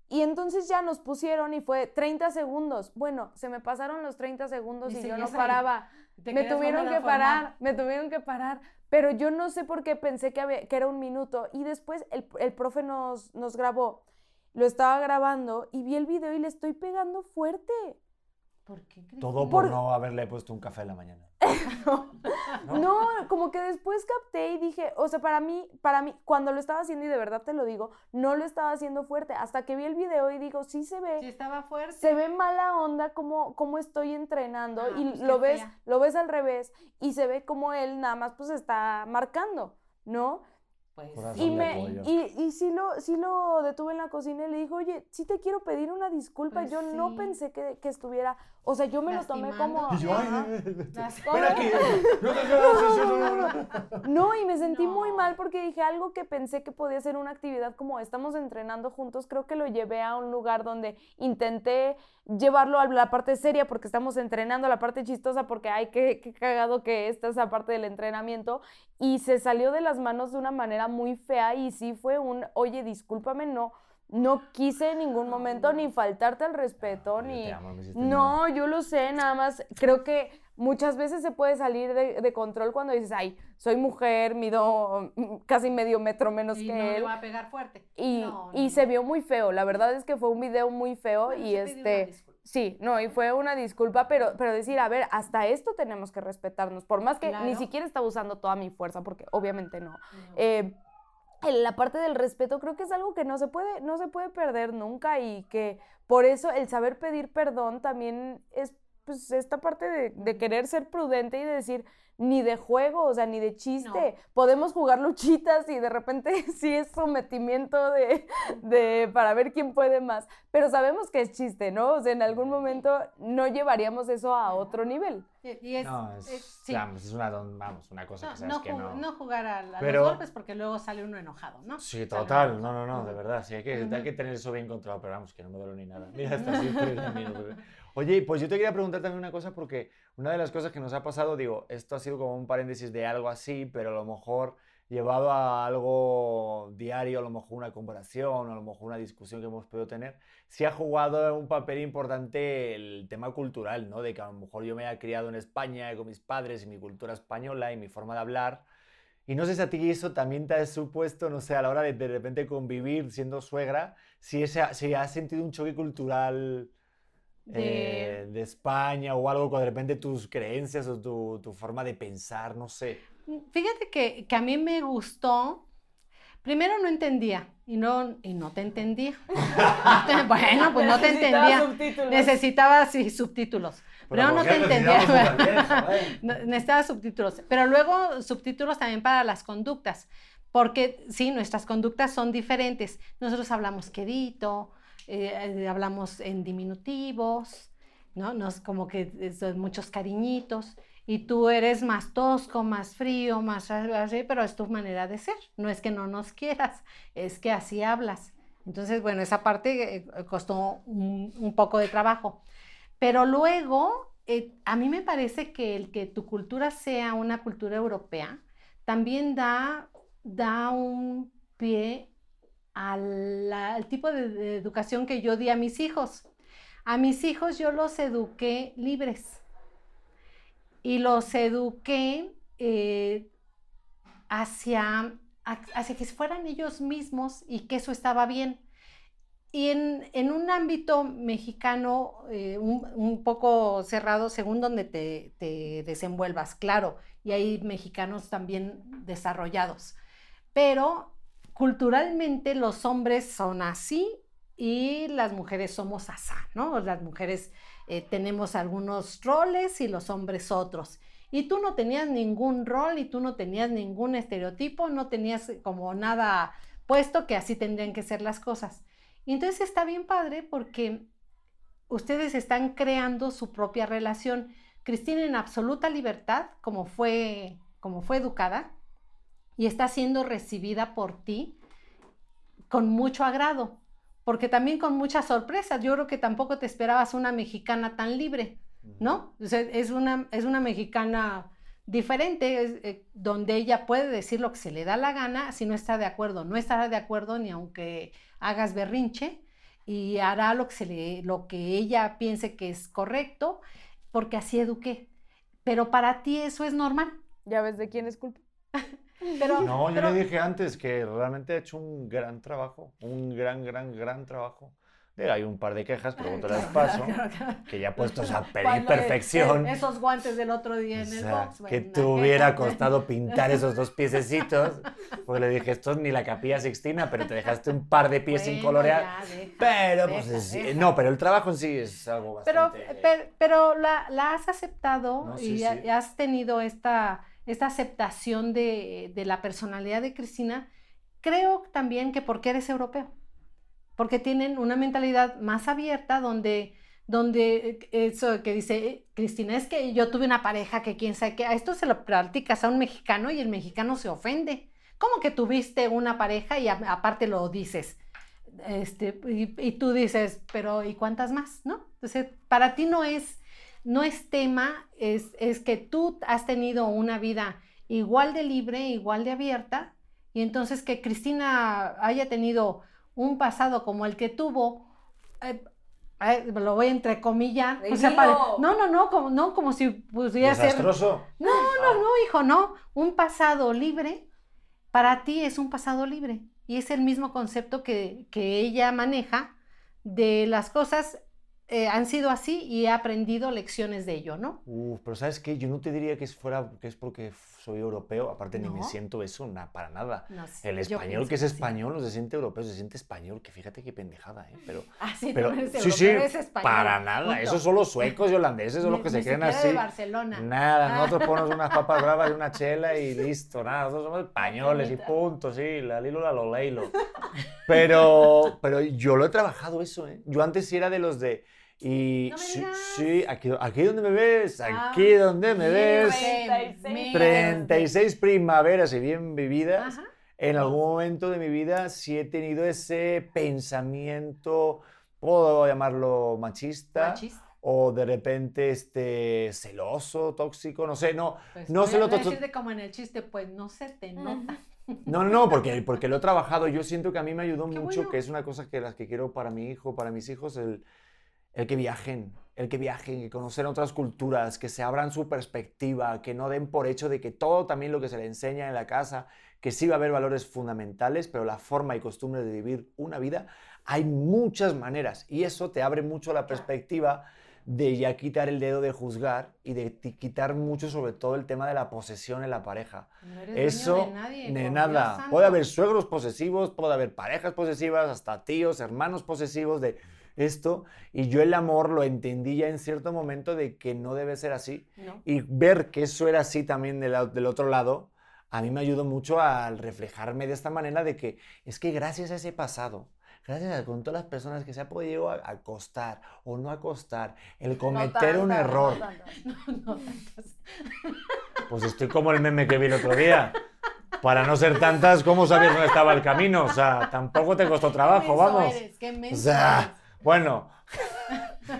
Y entonces ya nos pusieron y fue 30 segundos. Bueno, se me pasaron los 30 segundos Y y, yo no paraba. Me tuvieron que a formar. parar, me tuvieron que parar. Pero yo no sé por qué pensé que, había- que era un minuto. Y después el, el profe nos, nos grabó. Lo estaba grabando y vi el video y le estoy pegando fuerte. ¿Por qué, Cristina? Todo por Por- no haberle puesto un café en la mañana. <laughs> No, como que después capté y dije, o sea, para mí, para mí, cuando lo estaba haciendo, y de verdad te lo digo, no lo estaba haciendo fuerte. Hasta que vi el video y digo, sí se ve. Sí, estaba fuerte. se ve mala onda como, como estoy entrenando Ah, y pues lo ves, fea. lo ves al revés y se ve como él nada más pues está marcando, ¿no? Pues, Y, me, y, y sí, lo, sí lo detuve en la cocina y le dijo, oye, sí te quiero pedir una disculpa, Pues yo no pensé que, que estuviera, o sea, yo me lo tomé como... Y yo, ay, ay, aquí, no y me sentí muy mal porque dije algo que pensé que podía ser una actividad como estamos entrenando juntos, creo que lo llevé a un lugar donde intenté llevarlo a la parte seria porque estamos entrenando, a la parte chistosa porque ay, qué, qué cagado que esta esa parte del entrenamiento y se salió de las manos de una manera muy fea y sí fue un, oye, discúlpame, no. No quise en ningún momento ni faltarte al respeto, ni... te amo, me hiciste No, yo lo sé, nada más creo que muchas veces se puede salir de, de control cuando dices, ay, soy mujer, mido mm, casi medio metro menos y que no él. va a pegar fuerte. Y, No, y no, se vio muy feo, la verdad es que fue un video muy feo Bueno, y este... disculpa. Sí, no, y fue una disculpa, pero, pero decir, a ver, hasta esto tenemos que respetarnos, por más que ni siquiera estaba usando toda mi fuerza, porque obviamente no. No. Eh, la parte del respeto creo que es algo que no se puede, no se puede perder nunca y que por eso el saber pedir perdón también es pues esta parte de, de querer ser prudente y de decir ni de juego, o sea, ni de chiste. Podemos jugar luchitas y de repente <laughs> sí es sometimiento de, de para ver quién puede más, pero sabemos que es chiste, ¿no? O sea, en algún momento no llevaríamos eso a otro nivel. Y- es, No, es, es- sí. vamos, es una, vamos, una cosa No, que sabes no que no. no jugar a, a Pero- los golpes porque luego sale uno enojado, ¿no? Sí, total, no, no, no, de verdad, sí, hay que, hay que tener eso bien controlado, pero vamos, que no me duele ni nada. Mira, está así, <laughs> Oye, pues yo te quería preguntar también una cosa, porque una de las cosas que nos ha pasado, digo, esto ha sido como un paréntesis de algo así, pero a lo mejor llevado a algo diario, a lo mejor una comparación, a lo mejor una discusión que hemos podido tener, sí ha jugado un papel importante el tema cultural, ¿no? De que a lo mejor yo me haya criado en España con mis padres y mi cultura española y mi forma de hablar. Y no sé si a ti eso también te ha supuesto, no sé, a la hora de de repente convivir siendo suegra, si, ese, si has sentido un choque cultural De- eh, de España o algo con de repente tus creencias o tu, tu forma de pensar, no sé. Fíjate que, que a mí me gustó. Primero no entendía y no, y no te entendía. No <laughs> te- <laughs> bueno, pues no te entendía. subtítulos. Necesitaba sí, subtítulos. Pero no ¿por te entendía. <laughs> No, Necesitaba subtítulos. Pero luego subtítulos también para las conductas. Porque sí, nuestras conductas son diferentes. Nosotros hablamos quedito, eh, eh, hablamos en diminutivos, ¿no? Nos, como que eh, son muchos cariñitos. Y tú eres más tosco, más frío, más así, pero es tu manera de ser. No es que no nos quieras, es que así hablas. Entonces, bueno, esa parte eh, costó un, un poco de trabajo. Pero luego, eh, a mí me parece que el que tu cultura sea una cultura europea también da, da un pie al tipo de, educación que yo di a mis hijos. A mis hijos yo los eduqué libres y los eduqué eh, hacia, ha- hacia que fueran ellos mismos y que eso estaba bien. Y en, en un ámbito mexicano eh, un, un poco cerrado, según donde te, te desenvuelvas, claro, y hay mexicanos también desarrollados. Pero culturalmente los hombres son así y las mujeres somos asá, ¿no? Las mujeres eh, tenemos algunos roles y los hombres otros. Y tú no tenías ningún rol y tú no tenías ningún estereotipo, no tenías como nada puesto que así tendrían que ser las cosas. Y entonces está bien padre porque ustedes están creando su propia relación. Cristina en absoluta libertad, como fue, como fue educada, y está siendo recibida por ti con mucho agrado, porque también con muchas sorpresas. Yo creo que tampoco te esperabas una mexicana tan libre, ¿no? O sea, es, una, es una mexicana diferente, es, eh, donde ella puede decir lo que se le da la gana, si no está de acuerdo, no estará de acuerdo ni aunque hagas berrinche, y hará lo que, se le, lo que ella piense que es correcto, porque así eduqué. Pero para ti eso es normal. ¿Ya ves de quién es culpa? <laughs> Pero, No, yo pero- le dije antes que realmente ha hecho un gran trabajo, un gran, gran, gran trabajo. Digo, hay un par de quejas, pero te las <laughs> paso, que ya puestos a pedir perfección. es- Esos guantes del otro día o en el sea, box. que bueno, te una hubiera queja, costado pintar <laughs> esos dos piececitos. Pues le dije, esto es ni la capilla Sixtina, pero te dejaste un par de pies sin Bueno, colorear. ya, deja, Pero, pues, deja, es- deja. no, pero el trabajo en sí es algo Pero, bastante... pero, pero la, la has aceptado No, y sí, ha- sí. y has tenido esta, esta aceptación de, de la personalidad de Cristina. Creo también que porque eres europeo, porque tienen una mentalidad más abierta donde, donde eh, eso que dice Cristina, es que yo tuve una pareja que quién sabe qué, a esto se lo platicas a un mexicano y el mexicano se ofende. ¿Cómo que tuviste una pareja y aparte lo dices? Este, y, y tú dices, pero ¿y cuántas más? ¿No? Entonces, para ti no es, no es tema, es, es que tú has tenido una vida igual de libre, igual de abierta, y entonces que Cristina haya tenido un pasado como el que tuvo, eh, eh, lo voy a entrecomillar, o sea, para- no, no, no, como, no, como si pudiera ser Desastroso. no, no, no, hijo, no. Un pasado libre, para ti es un pasado libre. Y es el mismo concepto que, que ella maneja de las cosas eh, han sido así y he aprendido lecciones de ello, ¿no? Uf, pero ¿sabes qué? Yo no te diría que es, fuera, que es porque soy europeo, aparte ni me siento eso, na- para nada. No El español que es sí. español no se siente europeo, se siente español, que fíjate qué pendejada, ¿eh? Pero, <laughs> Ah, sí, pero no eres sí, europeo, sí, eres español, para nada. punto. Esos son los suecos y holandeses, son los Ni- que se ni creen así. de Barcelona. Nada, Ah. nosotros ponemos unas papas <laughs> bravas y una chela y listo, nada, nosotros somos españoles y punto, sí, la lilo, la lo leilo. Pero, pero yo lo he trabajado eso, ¿eh? Yo antes sí era de los de... Y No sí, sí, aquí, aquí donde me ves, Ah, aquí donde me ves, Mírate, 36. 36 primaveras y bien vividas. Ajá. En algún momento de mi vida sí he tenido ese pensamiento, puedo llamarlo machista, Machista. o de repente este celoso, tóxico, no sé, no, Pues no a lo decirte como en el chiste, pues no se te nota. no, no, no, porque, porque lo he trabajado. Yo siento que a mí me ayudó Qué mucho, bueno. que es una cosa que las que quiero para mi hijo, para mis hijos, el, el que viajen, el que viajen, que conocen otras culturas, que se abran su perspectiva, que no den por hecho de que todo también lo que se le enseña en la casa, que sí va a haber valores fundamentales, pero la forma y costumbre de vivir una vida, hay muchas maneras y eso te abre mucho la perspectiva de ya quitar el dedo de juzgar y de quitar mucho sobre todo el tema de la posesión en la pareja. No eres dueño Eso, de nadie, nada. Puede haber suegros posesivos, puede haber parejas posesivas, hasta tíos, hermanos posesivos de esto. Y yo el amor lo entendí ya en cierto momento de que no debe ser así. No. Y ver que eso era así también del, del otro lado, a mí me ayudó mucho al reflejarme de esta manera de que es que gracias a ese pasado, gracias a con todas las personas que se ha podido acostar o no acostar, el cometer un no error, tantas. No tantas. pues estoy como el meme que vi el otro día. Para no ser tantas, ¿cómo sabías dónde estaba el camino? O sea, tampoco te costó trabajo, menso vamos. eres, qué O sea, eres. Bueno.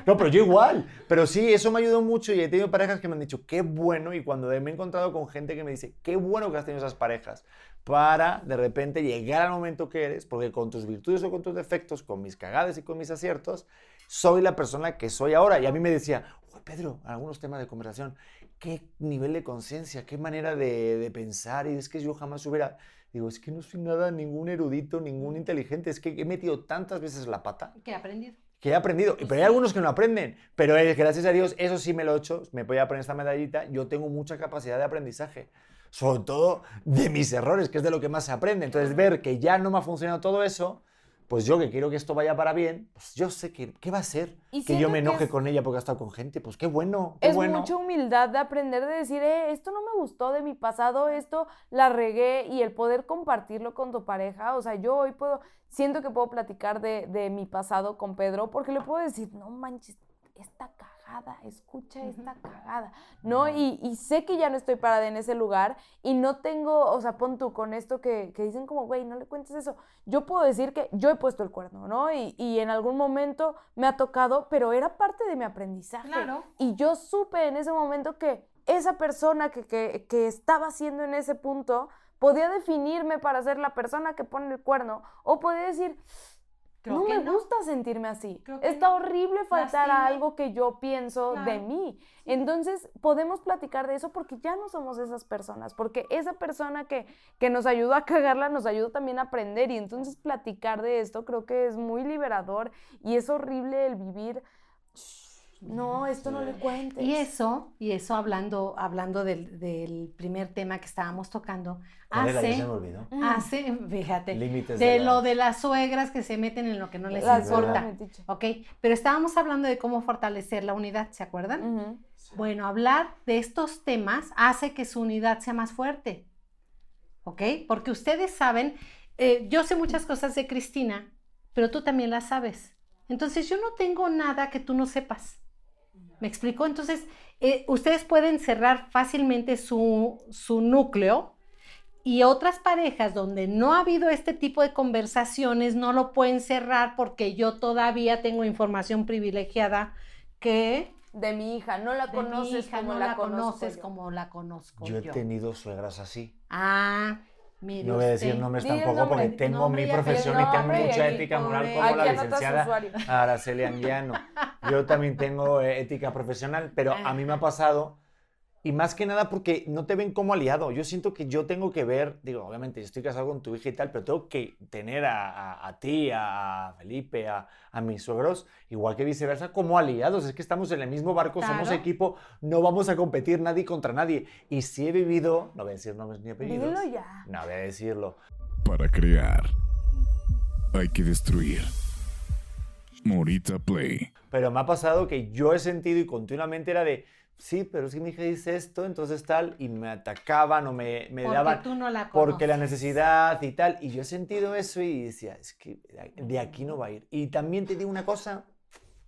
No, pero yo igual. Pero sí, eso me ayudó mucho y he tenido parejas que me han dicho, qué bueno. Y cuando me he encontrado con gente que me dice, qué bueno que has tenido esas parejas. Para de repente llegar al momento que eres, porque con tus virtudes o con tus defectos, con mis cagadas y con mis aciertos, soy la persona que soy ahora. Y a mí me decía, "Uy, Pedro, algunos temas de conversación, qué nivel de conciencia, qué manera de, de pensar. Y es que yo jamás hubiera. Digo, es que no soy nada, ningún erudito, ningún inteligente. Es que he metido tantas veces la pata Que he aprendido. que he aprendido. Pero hay algunos que no aprenden. Pero eh, gracias a Dios, eso sí me lo he hecho. Me voy a poner esta medallita. Yo tengo mucha capacidad de aprendizaje. Sobre todo de mis errores, que es de lo que más se aprende. Entonces, ver que ya no me ha funcionado todo eso, pues yo que quiero que esto vaya para bien, pues yo sé que ¿qué va a ser? Y Que yo me que enoje es- con ella porque ha estado con gente. Pues qué bueno, qué Es bueno. mucha humildad de aprender de decir, eh, esto no me gustó de mi pasado, esto la regué y el poder compartirlo con tu pareja. O sea, yo hoy puedo, siento que puedo platicar de, de mi pasado con Pedro porque le puedo decir, no manches, esta cagada, escucha esta cagada, ¿no? Y, y sé que ya no estoy parada en ese lugar y no tengo, o sea, pon tú con esto que, que dicen como, güey, no le cuentes eso. Yo puedo decir que yo he puesto el cuerno, ¿no? Y, y en algún momento me ha tocado, pero era parte de mi aprendizaje. Claro. Y yo supe en ese momento que esa persona que, que, que estaba haciendo en ese punto podía definirme para ser la persona que pone el cuerno o podía decir, Creo no me gusta sentirme así. Está no. horrible faltar a algo que yo pienso de mí. Entonces, podemos platicar de eso porque ya no somos esas personas, porque esa persona que, que nos ayudó a cagarla nos ayudó también a aprender y entonces platicar de esto creo que es muy liberador y es horrible el vivir, no, esto no le cuentes. Y eso, y eso hablando, hablando del, del primer tema que estábamos tocando, hace, se me olvidó. hace, fíjate, Límites de de la- lo de las suegras que se meten en lo que no les La importa. ¿Ok? Pero estábamos hablando de cómo fortalecer la unidad, ¿se acuerdan? Bueno, hablar de estos temas hace que su unidad sea más fuerte. ¿Ok? Porque ustedes saben, eh, yo sé muchas cosas de Cristina, pero tú también las sabes. Entonces yo no tengo nada que tú no sepas. ¿Me explico? Entonces, eh, ustedes pueden cerrar fácilmente su, su núcleo y otras parejas donde no ha habido este tipo de conversaciones no lo pueden cerrar porque yo todavía tengo información privilegiada que De mi hija, no la de mi conoces hija, como no la, la conozco conoces yo. como la conozco Yo yo. he tenido suegras así. Ah, mire No voy a decir nombres tampoco nombre, porque tengo nombre mi profesión y tengo mucha ética moral como la licenciada. Araceli Anguiano. Yo también tengo eh, ética profesional, pero a mí me ha pasado, y más que nada porque no te ven como aliado. Yo siento que yo tengo que ver, digo, obviamente yo estoy casado con tu hija y tal, pero tengo que tener a, a- a ti, a, Felipe, a, a mis suegros, igual que viceversa, como aliados. Es que estamos en el mismo barco, somos equipo, no vamos a competir nadie contra nadie. Y si he vivido, no voy a decir nombres ni apellidos. Dilo ya. No voy a decirlo. Para crear, hay que destruir. Morita Play. Pero me ha pasado que yo he sentido y continuamente era de, sí, pero es que mi hija dice esto, entonces tal, y me atacaban o me, me Porque daban, tú no la porque la necesidad y tal. Y yo he sentido eso y decía, es que de aquí no va a ir. Y también te digo una cosa,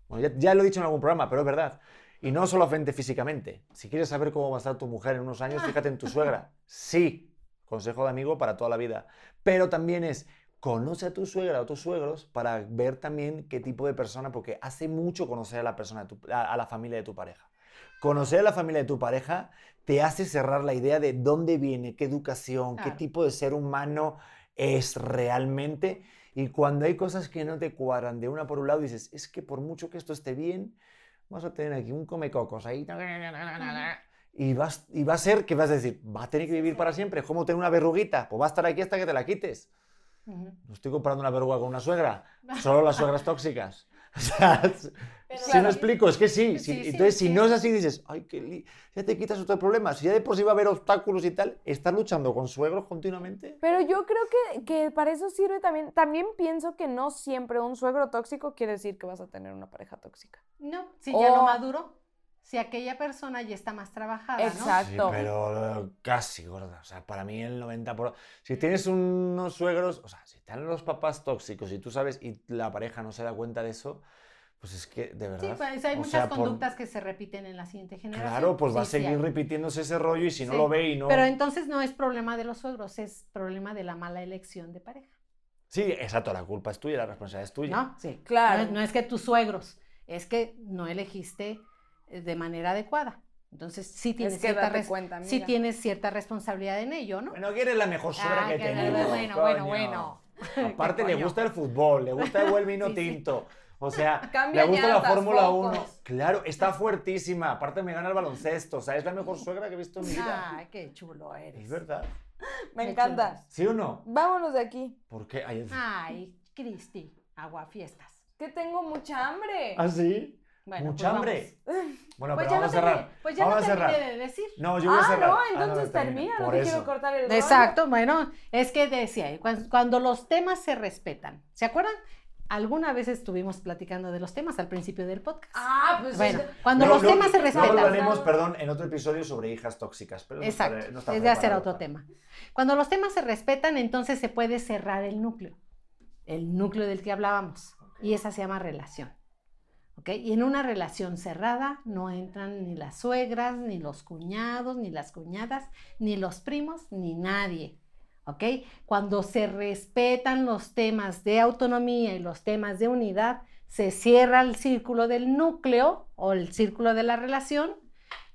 bueno, ya, ya lo he dicho en algún programa, pero es verdad. Y no solamente físicamente. Si quieres saber cómo va a estar tu mujer en unos años, fíjate en tu suegra. Sí, consejo de amigo para toda la vida. Pero también es, conoce a tu suegra o tus suegros para ver también qué tipo de persona, porque hace mucho conocer a la persona, a la familia de tu pareja. Conocer a la familia de tu pareja te hace cerrar la idea de dónde viene, qué educación, qué Claro. tipo de ser humano es realmente. Y cuando hay cosas que no te cuadran de una por un lado, dices, es que por mucho que esto esté bien, vas a tener aquí un comecocos ahí. Y, vas, y va a ser que vas a decir, va a tener que vivir para siempre. Es como tener una verruguita. Pues va a estar aquí hasta que te la quites. No estoy comparando una verruga con una suegra. <laughs> Solo las suegras tóxicas. <laughs> O sea, si claro. me explico, es que sí. Sí, si- sí, entonces, si sí. no es así, dices, ay, qué li- ya te quitas otro problema. Si ya de por sí va a haber obstáculos y tal, ¿estás luchando con suegros continuamente? Pero yo creo que, que para eso sirve también. También pienso que no siempre un suegro tóxico quiere decir que vas a tener una pareja tóxica. No, si ya no O- maduró, si aquella persona ya está más trabajada, ¿no? Exacto. Sí, pero eh, casi, gorda. O sea, para mí el 90%. Por... Si tienes unos suegros, o sea, si están los papás tóxicos y tú sabes y la pareja no se da cuenta de eso, pues es que, de verdad. Sí, pues hay o muchas sea, por- conductas que se repiten en la siguiente generación. Claro, pues va a Sí, sí seguir hay. repitiéndose ese rollo y si no Sí, lo ve y no. Pero entonces no es problema de los suegros, es problema de la mala elección de pareja. Sí, exacto, la culpa es tuya, la responsabilidad es tuya. ¿No? Sí. Claro. No es, no es que tus suegros, es que no elegiste de manera adecuada. Entonces sí tienes, que cierta, date res- cuenta, sí amiga. tienes cierta responsabilidad en ello, ¿no? Bueno, que eres la mejor suegra Ah, que he que- tenido. bueno, bueno, coño. bueno. <laughs> Aparte, ¿Qué le gusta el fútbol, le gusta el buen vino Sí, sí. tinto. O sea, <laughs> Cambia le gusta la Fórmula 1. focos. Claro, está fuertísima. Aparte, me gana el baloncesto. O sea, es la mejor suegra que he visto en mi vida. Ay, qué chulo eres. Es verdad. Me Qué encanta. ¿Sí o no? Vámonos de aquí. ¿Por qué? Ay, es- Ay, Cristi, aguafiestas. Que tengo mucha hambre. ¿Ah, sí? Bueno, Mucha pues hambre. <laughs> Bueno, Pues pero ya vamos no a cerrar. pues ya vamos no a cerrar. terminé de decir. No, yo voy a ah, cerrar. no, Ah, entonces termina. No Por te eso. quiero cortar el rollo. Exacto, bueno, es que decía, cuan- cuando los temas se respetan, ¿se acuerdan? Alguna vez estuvimos platicando de los temas al principio del podcast. Ah, pues Bueno, es- cuando Luego- los luego- temas se respetan. hablaremos, perdón, en otro episodio sobre hijas tóxicas. Pero no Exacto, no está es de hacer otro tema. Cuando los temas se respetan, entonces se puede cerrar el núcleo, el núcleo del que hablábamos, y esa se llama relación. ¿Ok? Y en una relación cerrada no entran ni las suegras, ni los cuñados, ni las cuñadas, ni los primos, ni nadie. ¿ok? Cuando se respetan los temas de autonomía y los temas de unidad, se cierra el círculo del núcleo o el círculo de la relación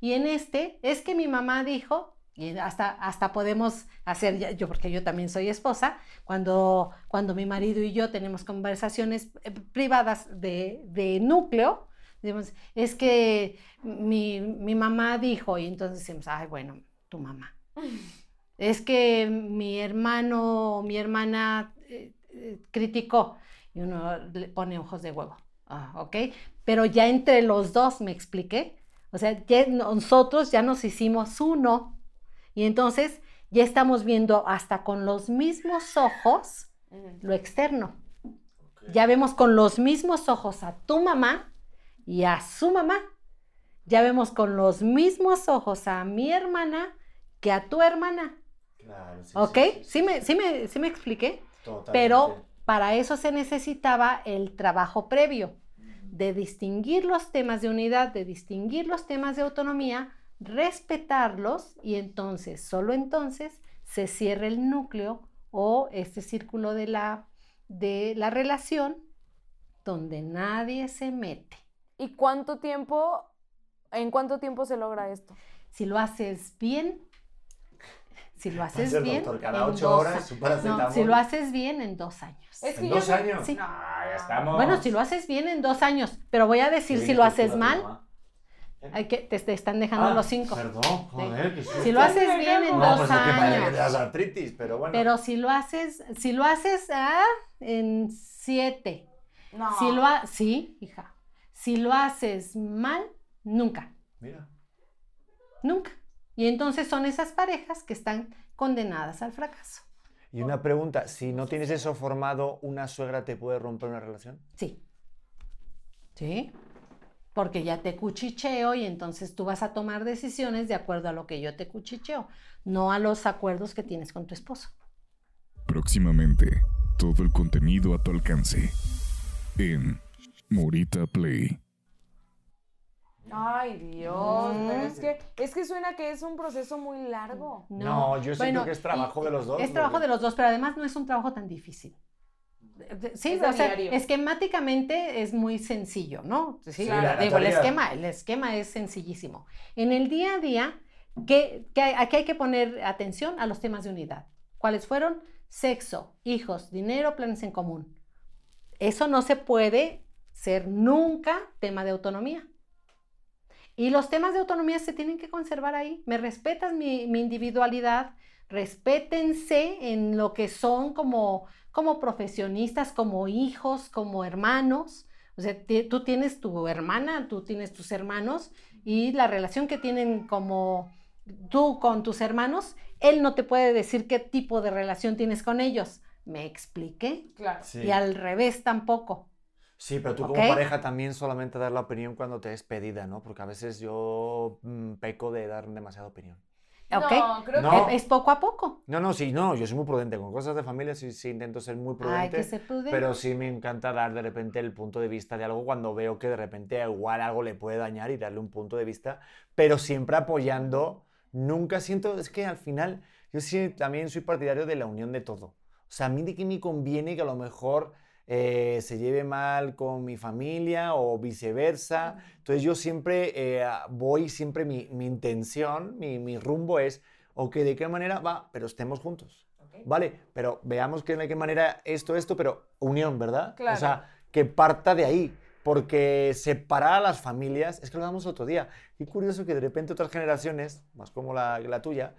y en este es que mi mamá dijo Y hasta, hasta podemos hacer, yo porque yo también soy esposa, cuando, cuando mi marido y yo tenemos conversaciones eh, privadas de, de núcleo, decimos, es que mi, mi mamá dijo, y entonces decimos, ay, bueno, tu mamá. <laughs> Es que mi hermano o mi hermana eh, eh, criticó y uno le pone ojos de huevo. Ah, ¿Ok? Pero ya entre los dos me expliqué. O sea, ya nosotros ya nos hicimos uno y entonces ya estamos viendo hasta con los mismos ojos lo externo. Ya vemos con los mismos ojos a tu mamá y a su mamá. Ya vemos con los mismos ojos a mi hermana que a tu hermana. Claro, sí, ¿Ok? sí, sí, ¿Sí me, sí me, sí me expliqué? Totalmente. Pero para eso se necesitaba el trabajo previo de distinguir los temas de unidad, de distinguir los temas de autonomía, respetarlos y entonces, solo entonces, se cierra el núcleo o este círculo de la, de la relación donde nadie se mete. ¿Y cuánto tiempo, en cuánto tiempo se logra esto? Si lo haces bien, si lo haces ser bien, doctor cada en ocho dos horas, no, si lo haces bien en dos años. Es que ¿En dos años? Sí. Ah, ya estamos. Bueno, si lo haces bien en dos años, pero voy a decir si lo haces mal. Hay que, te, te están dejando Ah, los cinco. Perdón, joder, susto. Si lo haces bien en No, dos pues es que parece que te das años, artritis, pero bueno. pero si lo haces, si lo haces ah, en siete, No. si lo ha- sí, hija, si lo haces mal, nunca, Mira. nunca. Y entonces son esas parejas que están condenadas al fracaso. Y una pregunta, si no tienes eso formado, ¿una suegra te puede romper una relación? Sí. Sí. Porque ya te cuchicheo y entonces tú vas a tomar decisiones de acuerdo a lo que yo te cuchicheo, no a los acuerdos que tienes con tu esposo. Próximamente, todo el contenido a tu alcance. En Morita Play. Ay, Dios, pero es que, es que suena que es un proceso muy largo. No, yo siento que es trabajo y- de los dos, Es trabajo de los dos, pero además no es un trabajo tan difícil. Sí, Es o sea, diario. esquemáticamente es muy sencillo, ¿no? Sí, Claro, la digo, el esquema, el esquema es sencillísimo. En el día a día, ¿qué, qué hay- aquí hay que poner atención a los temas de unidad. ¿Cuáles fueron? Sexo, hijos, dinero, planes en común. Eso no se puede ser nunca tema de autonomía. Y los temas de autonomía se tienen que conservar ahí. Me respetas mi, mi individualidad, respétense en lo que son como, como profesionistas, como hijos, como hermanos. O sea, tú tienes tu hermana, tú tienes tus hermanos y la relación que tienen como tú con tus hermanos, él no te puede decir qué tipo de relación tienes con ellos. ¿Me expliqué? Claro. Sí. Y al revés tampoco. Sí, pero tú ¿Ok? como pareja también solamente dar la opinión cuando te es pedida, ¿no? Porque a veces yo mm, peco de dar demasiada opinión. ¿Ok? No, creo No. que Es poco a poco. No, no, sí, no, yo soy muy prudente. Con cosas de familia sí, sí intento ser muy Hay prudente. que ser prudente. Pero sí me encanta dar de repente el punto de vista de algo cuando veo que de repente igual algo le puede dañar y darle un punto de vista, pero siempre apoyando. Nunca siento, es que al final yo sí también soy partidario de la unión de todo. O sea, a mí de que me conviene que a lo mejor eh, se lleve mal con mi familia o viceversa. Entonces yo siempre eh, voy, siempre mi, mi intención, mi, mi rumbo es, ok, ¿de qué manera va? Pero estemos juntos. Vale, pero veamos que de qué manera esto, esto, pero unión, ¿verdad? Claro. O sea, que parta de ahí. Porque separar a las familias, es que lo hablamos otro día. Y curioso que de repente otras generaciones, más como la, la tuya,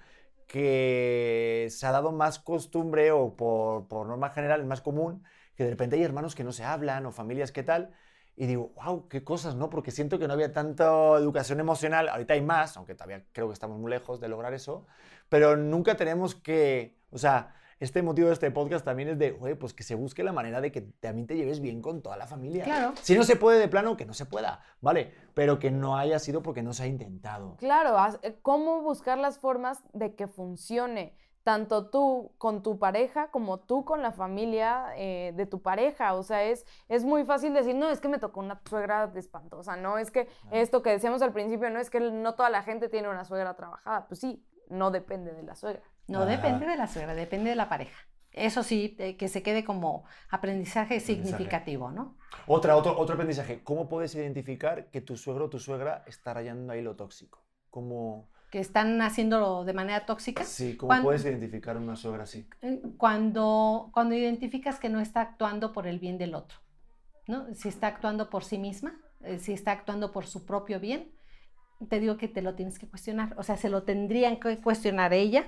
que se ha dado más costumbre o por, por norma general es más común, que de repente hay hermanos que no se hablan o familias que tal. Y digo, wow, qué cosas, ¿no? Porque siento que no había tanta educación emocional. Ahorita hay más, aunque todavía creo que estamos muy lejos de lograr eso. Pero nunca tenemos que, o sea, este motivo de este podcast también es de, oye, pues que se busque la manera de que también te lleves bien con toda la familia. Claro. Si no se puede de plano, que no se pueda, ¿vale? Pero que no haya sido porque no se ha intentado. Claro, eh, cómo buscar las formas de que funcione, tanto tú con tu pareja como tú con la familia eh, de tu pareja. O sea, es, es muy fácil decir, no, es que me tocó una suegra espantosa, no, es que esto que decíamos al principio, no es que no toda la gente tiene una suegra trabajada. Pues sí, no depende de la suegra. No depende de la suegra, depende de la pareja. Eso sí, eh, que se quede como aprendizaje significativo, ¿no? Otra, otro, otro aprendizaje. ¿Cómo puedes identificar que tu suegro o tu suegra está rayando ahí lo tóxico? ¿Cómo, que están haciéndolo de manera tóxica. Sí, ¿cómo Cuando- puedes identificar una suegra así? eh, Cuando, cuando identificas que no está actuando por el bien del otro, ¿no? Si está actuando por sí misma, eh, si está actuando por su propio bien, te digo que te lo tienes que cuestionar. O sea, se lo tendrían que cuestionar ella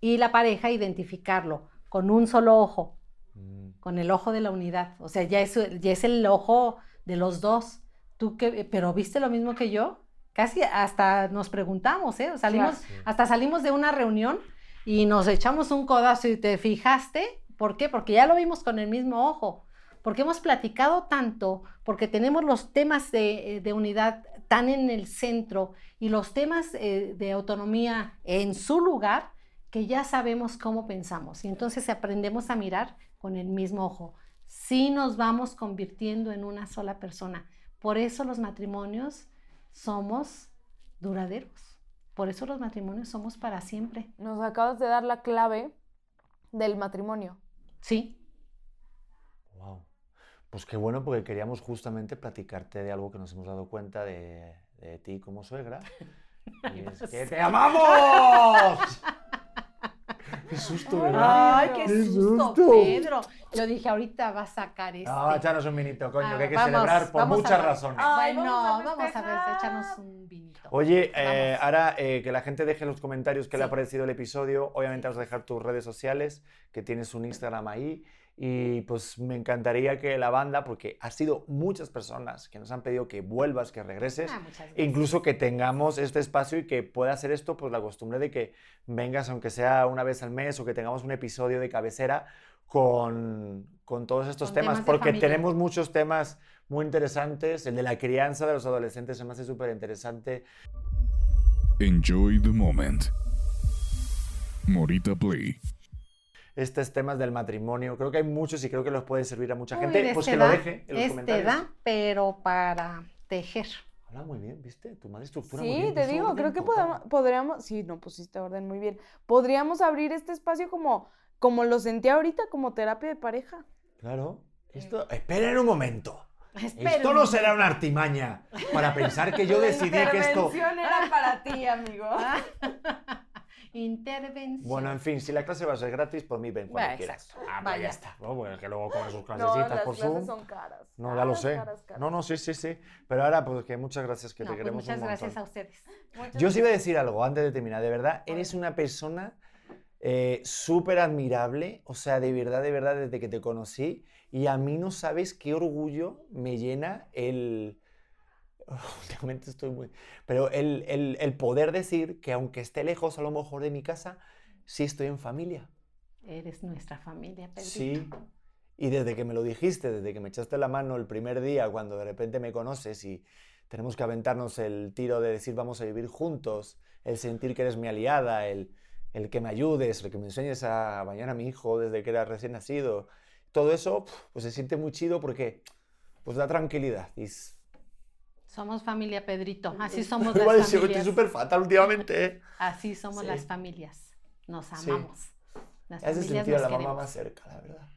y la pareja identificarlo con un solo ojo, Mm, con el ojo de la unidad. O sea, ya es, ya es el ojo de los dos. Tú que, pero viste lo mismo que yo. Casi hasta nos preguntamos, ¿eh? Salimos, Claro. Hasta salimos de una reunión y nos echamos un codazo y te fijaste. ¿Por qué? Porque ya lo vimos con el mismo ojo. Porque hemos platicado tanto, porque tenemos los temas de, de unidad tan en el centro y los temas eh, de autonomía en su lugar, que ya sabemos cómo pensamos. Y entonces aprendemos a mirar con el mismo ojo. Sí nos vamos convirtiendo en una sola persona. Por eso los matrimonios somos duraderos. Por eso los matrimonios somos para siempre. Nos acabas de dar la clave del matrimonio. Sí, Wow. Pues qué bueno, porque queríamos justamente platicarte de algo que nos hemos dado cuenta de, de ti como suegra. <laughs> Y es que te amamos. <laughs> Qué susto, ¿verdad? Ay, qué ¡Qué susto, susto! Pedro. Yo dije, ahorita va a sacar este. No, échanos un vinito, coño, Ah, que hay que vamos, celebrar por a muchas razones. Ay, bueno, vamos a vamos a ver, échanos un vinito. Oye, eh, ahora eh, que la gente deje en los comentarios qué le ha Sí. parecido el episodio. Obviamente vas a dejar tus redes sociales, que tienes un Instagram ahí. Y pues me encantaría que la banda, porque ha sido muchas personas que nos han pedido que vuelvas, que regreses, Ah, incluso que tengamos este espacio y que pueda hacer esto, pues la costumbre de que vengas, aunque sea una vez al mes, o que tengamos un episodio de cabecera con, con todos estos Con temas, temas porque familia. tenemos muchos temas muy interesantes. El de la crianza de los adolescentes se me hace súper interesante. Enjoy the moment. Morita Play. estos temas del matrimonio. Creo que hay muchos y creo que los puede servir a mucha Uy, gente. Pues este que lo da, deje en los este comentarios. da, pero para tejer. Habla muy bien, ¿viste? Tu madre estructura muy Sí, bien. te puso digo, creo que podamos- podríamos, sí, no pusiste orden muy bien. Podríamos abrir este espacio como, como lo sentí ahorita, como terapia de pareja. Claro. Esto... Esperen un momento. Esto no será una artimaña para pensar que yo decidí que esto... era para ti, amigo. <laughs> Intervención. Bueno, en fin, si la clase va a ser gratis, por mí ven cuando Va, quieras. exacto. Ah, pues Vaya. ya está. No, bueno, que luego con sus No, clasecitas las por clases Zoom. son caras. No, ya lo caras, sé. caras, caras. No, no, sí, sí, sí. Pero ahora, pues que muchas gracias, que No, te pues queremos muchas un gracias a ustedes. Muchas Yo os iba a decir algo antes de terminar. De verdad, eres una persona eh, súper admirable. O sea, de verdad, de verdad, desde que te conocí. Y a mí no sabes qué orgullo me llena el... <laughs> Últimamente estoy muy... Pero el, el- el poder decir que aunque esté lejos a lo mejor de mi casa, sí estoy en familia. Eres nuestra familia, Pedrito. Sí. Y desde que me lo dijiste, desde que me echaste la mano el primer día, cuando de repente me conoces y tenemos que aventarnos el tiro de decir vamos a vivir juntos, el sentir que eres mi aliada, el, el que me ayudes, el que me enseñes a bañar a mi hijo desde que era recién nacido, todo eso, pues se siente muy chido porque pues da tranquilidad. Y Somos familia, Pedrito. Así <laughs> somos Igual las estoy familias. súper fatal últimamente. ¿eh? Así somos Sí. las familias. Nos Sí. amamos. Las Hace familias sentir a nos la mamá queremos. más cerca, la verdad.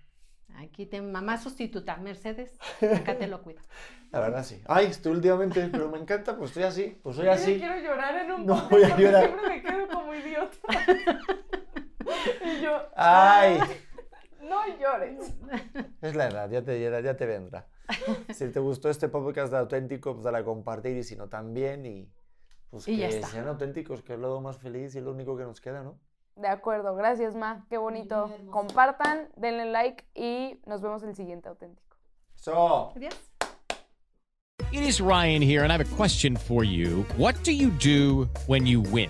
Aquí te mamá sustituta, Mercedes. Acá te lo cuido. <laughs> La verdad sí. Ay, estoy últimamente, pero me encanta, pues estoy así, pues soy Yo así. quiero llorar en un No podcast voy a porque llorar. siempre me quedo como idiota. <laughs> y yo, Ay. no llores. Es la edad, ya te, ya, ya te vendrá. Si te gustó este podcast de auténtico, pues dale a compartir y si no también y pues Y ya que está. sean auténticos, que es lo más feliz y es lo único que nos queda, ¿no? De acuerdo, gracias, Ma. Qué bonito. Compartan, denle like y nos vemos el siguiente auténtico. So, Adiós. It is Ryan here, and I have a question for you. What do you do when you win?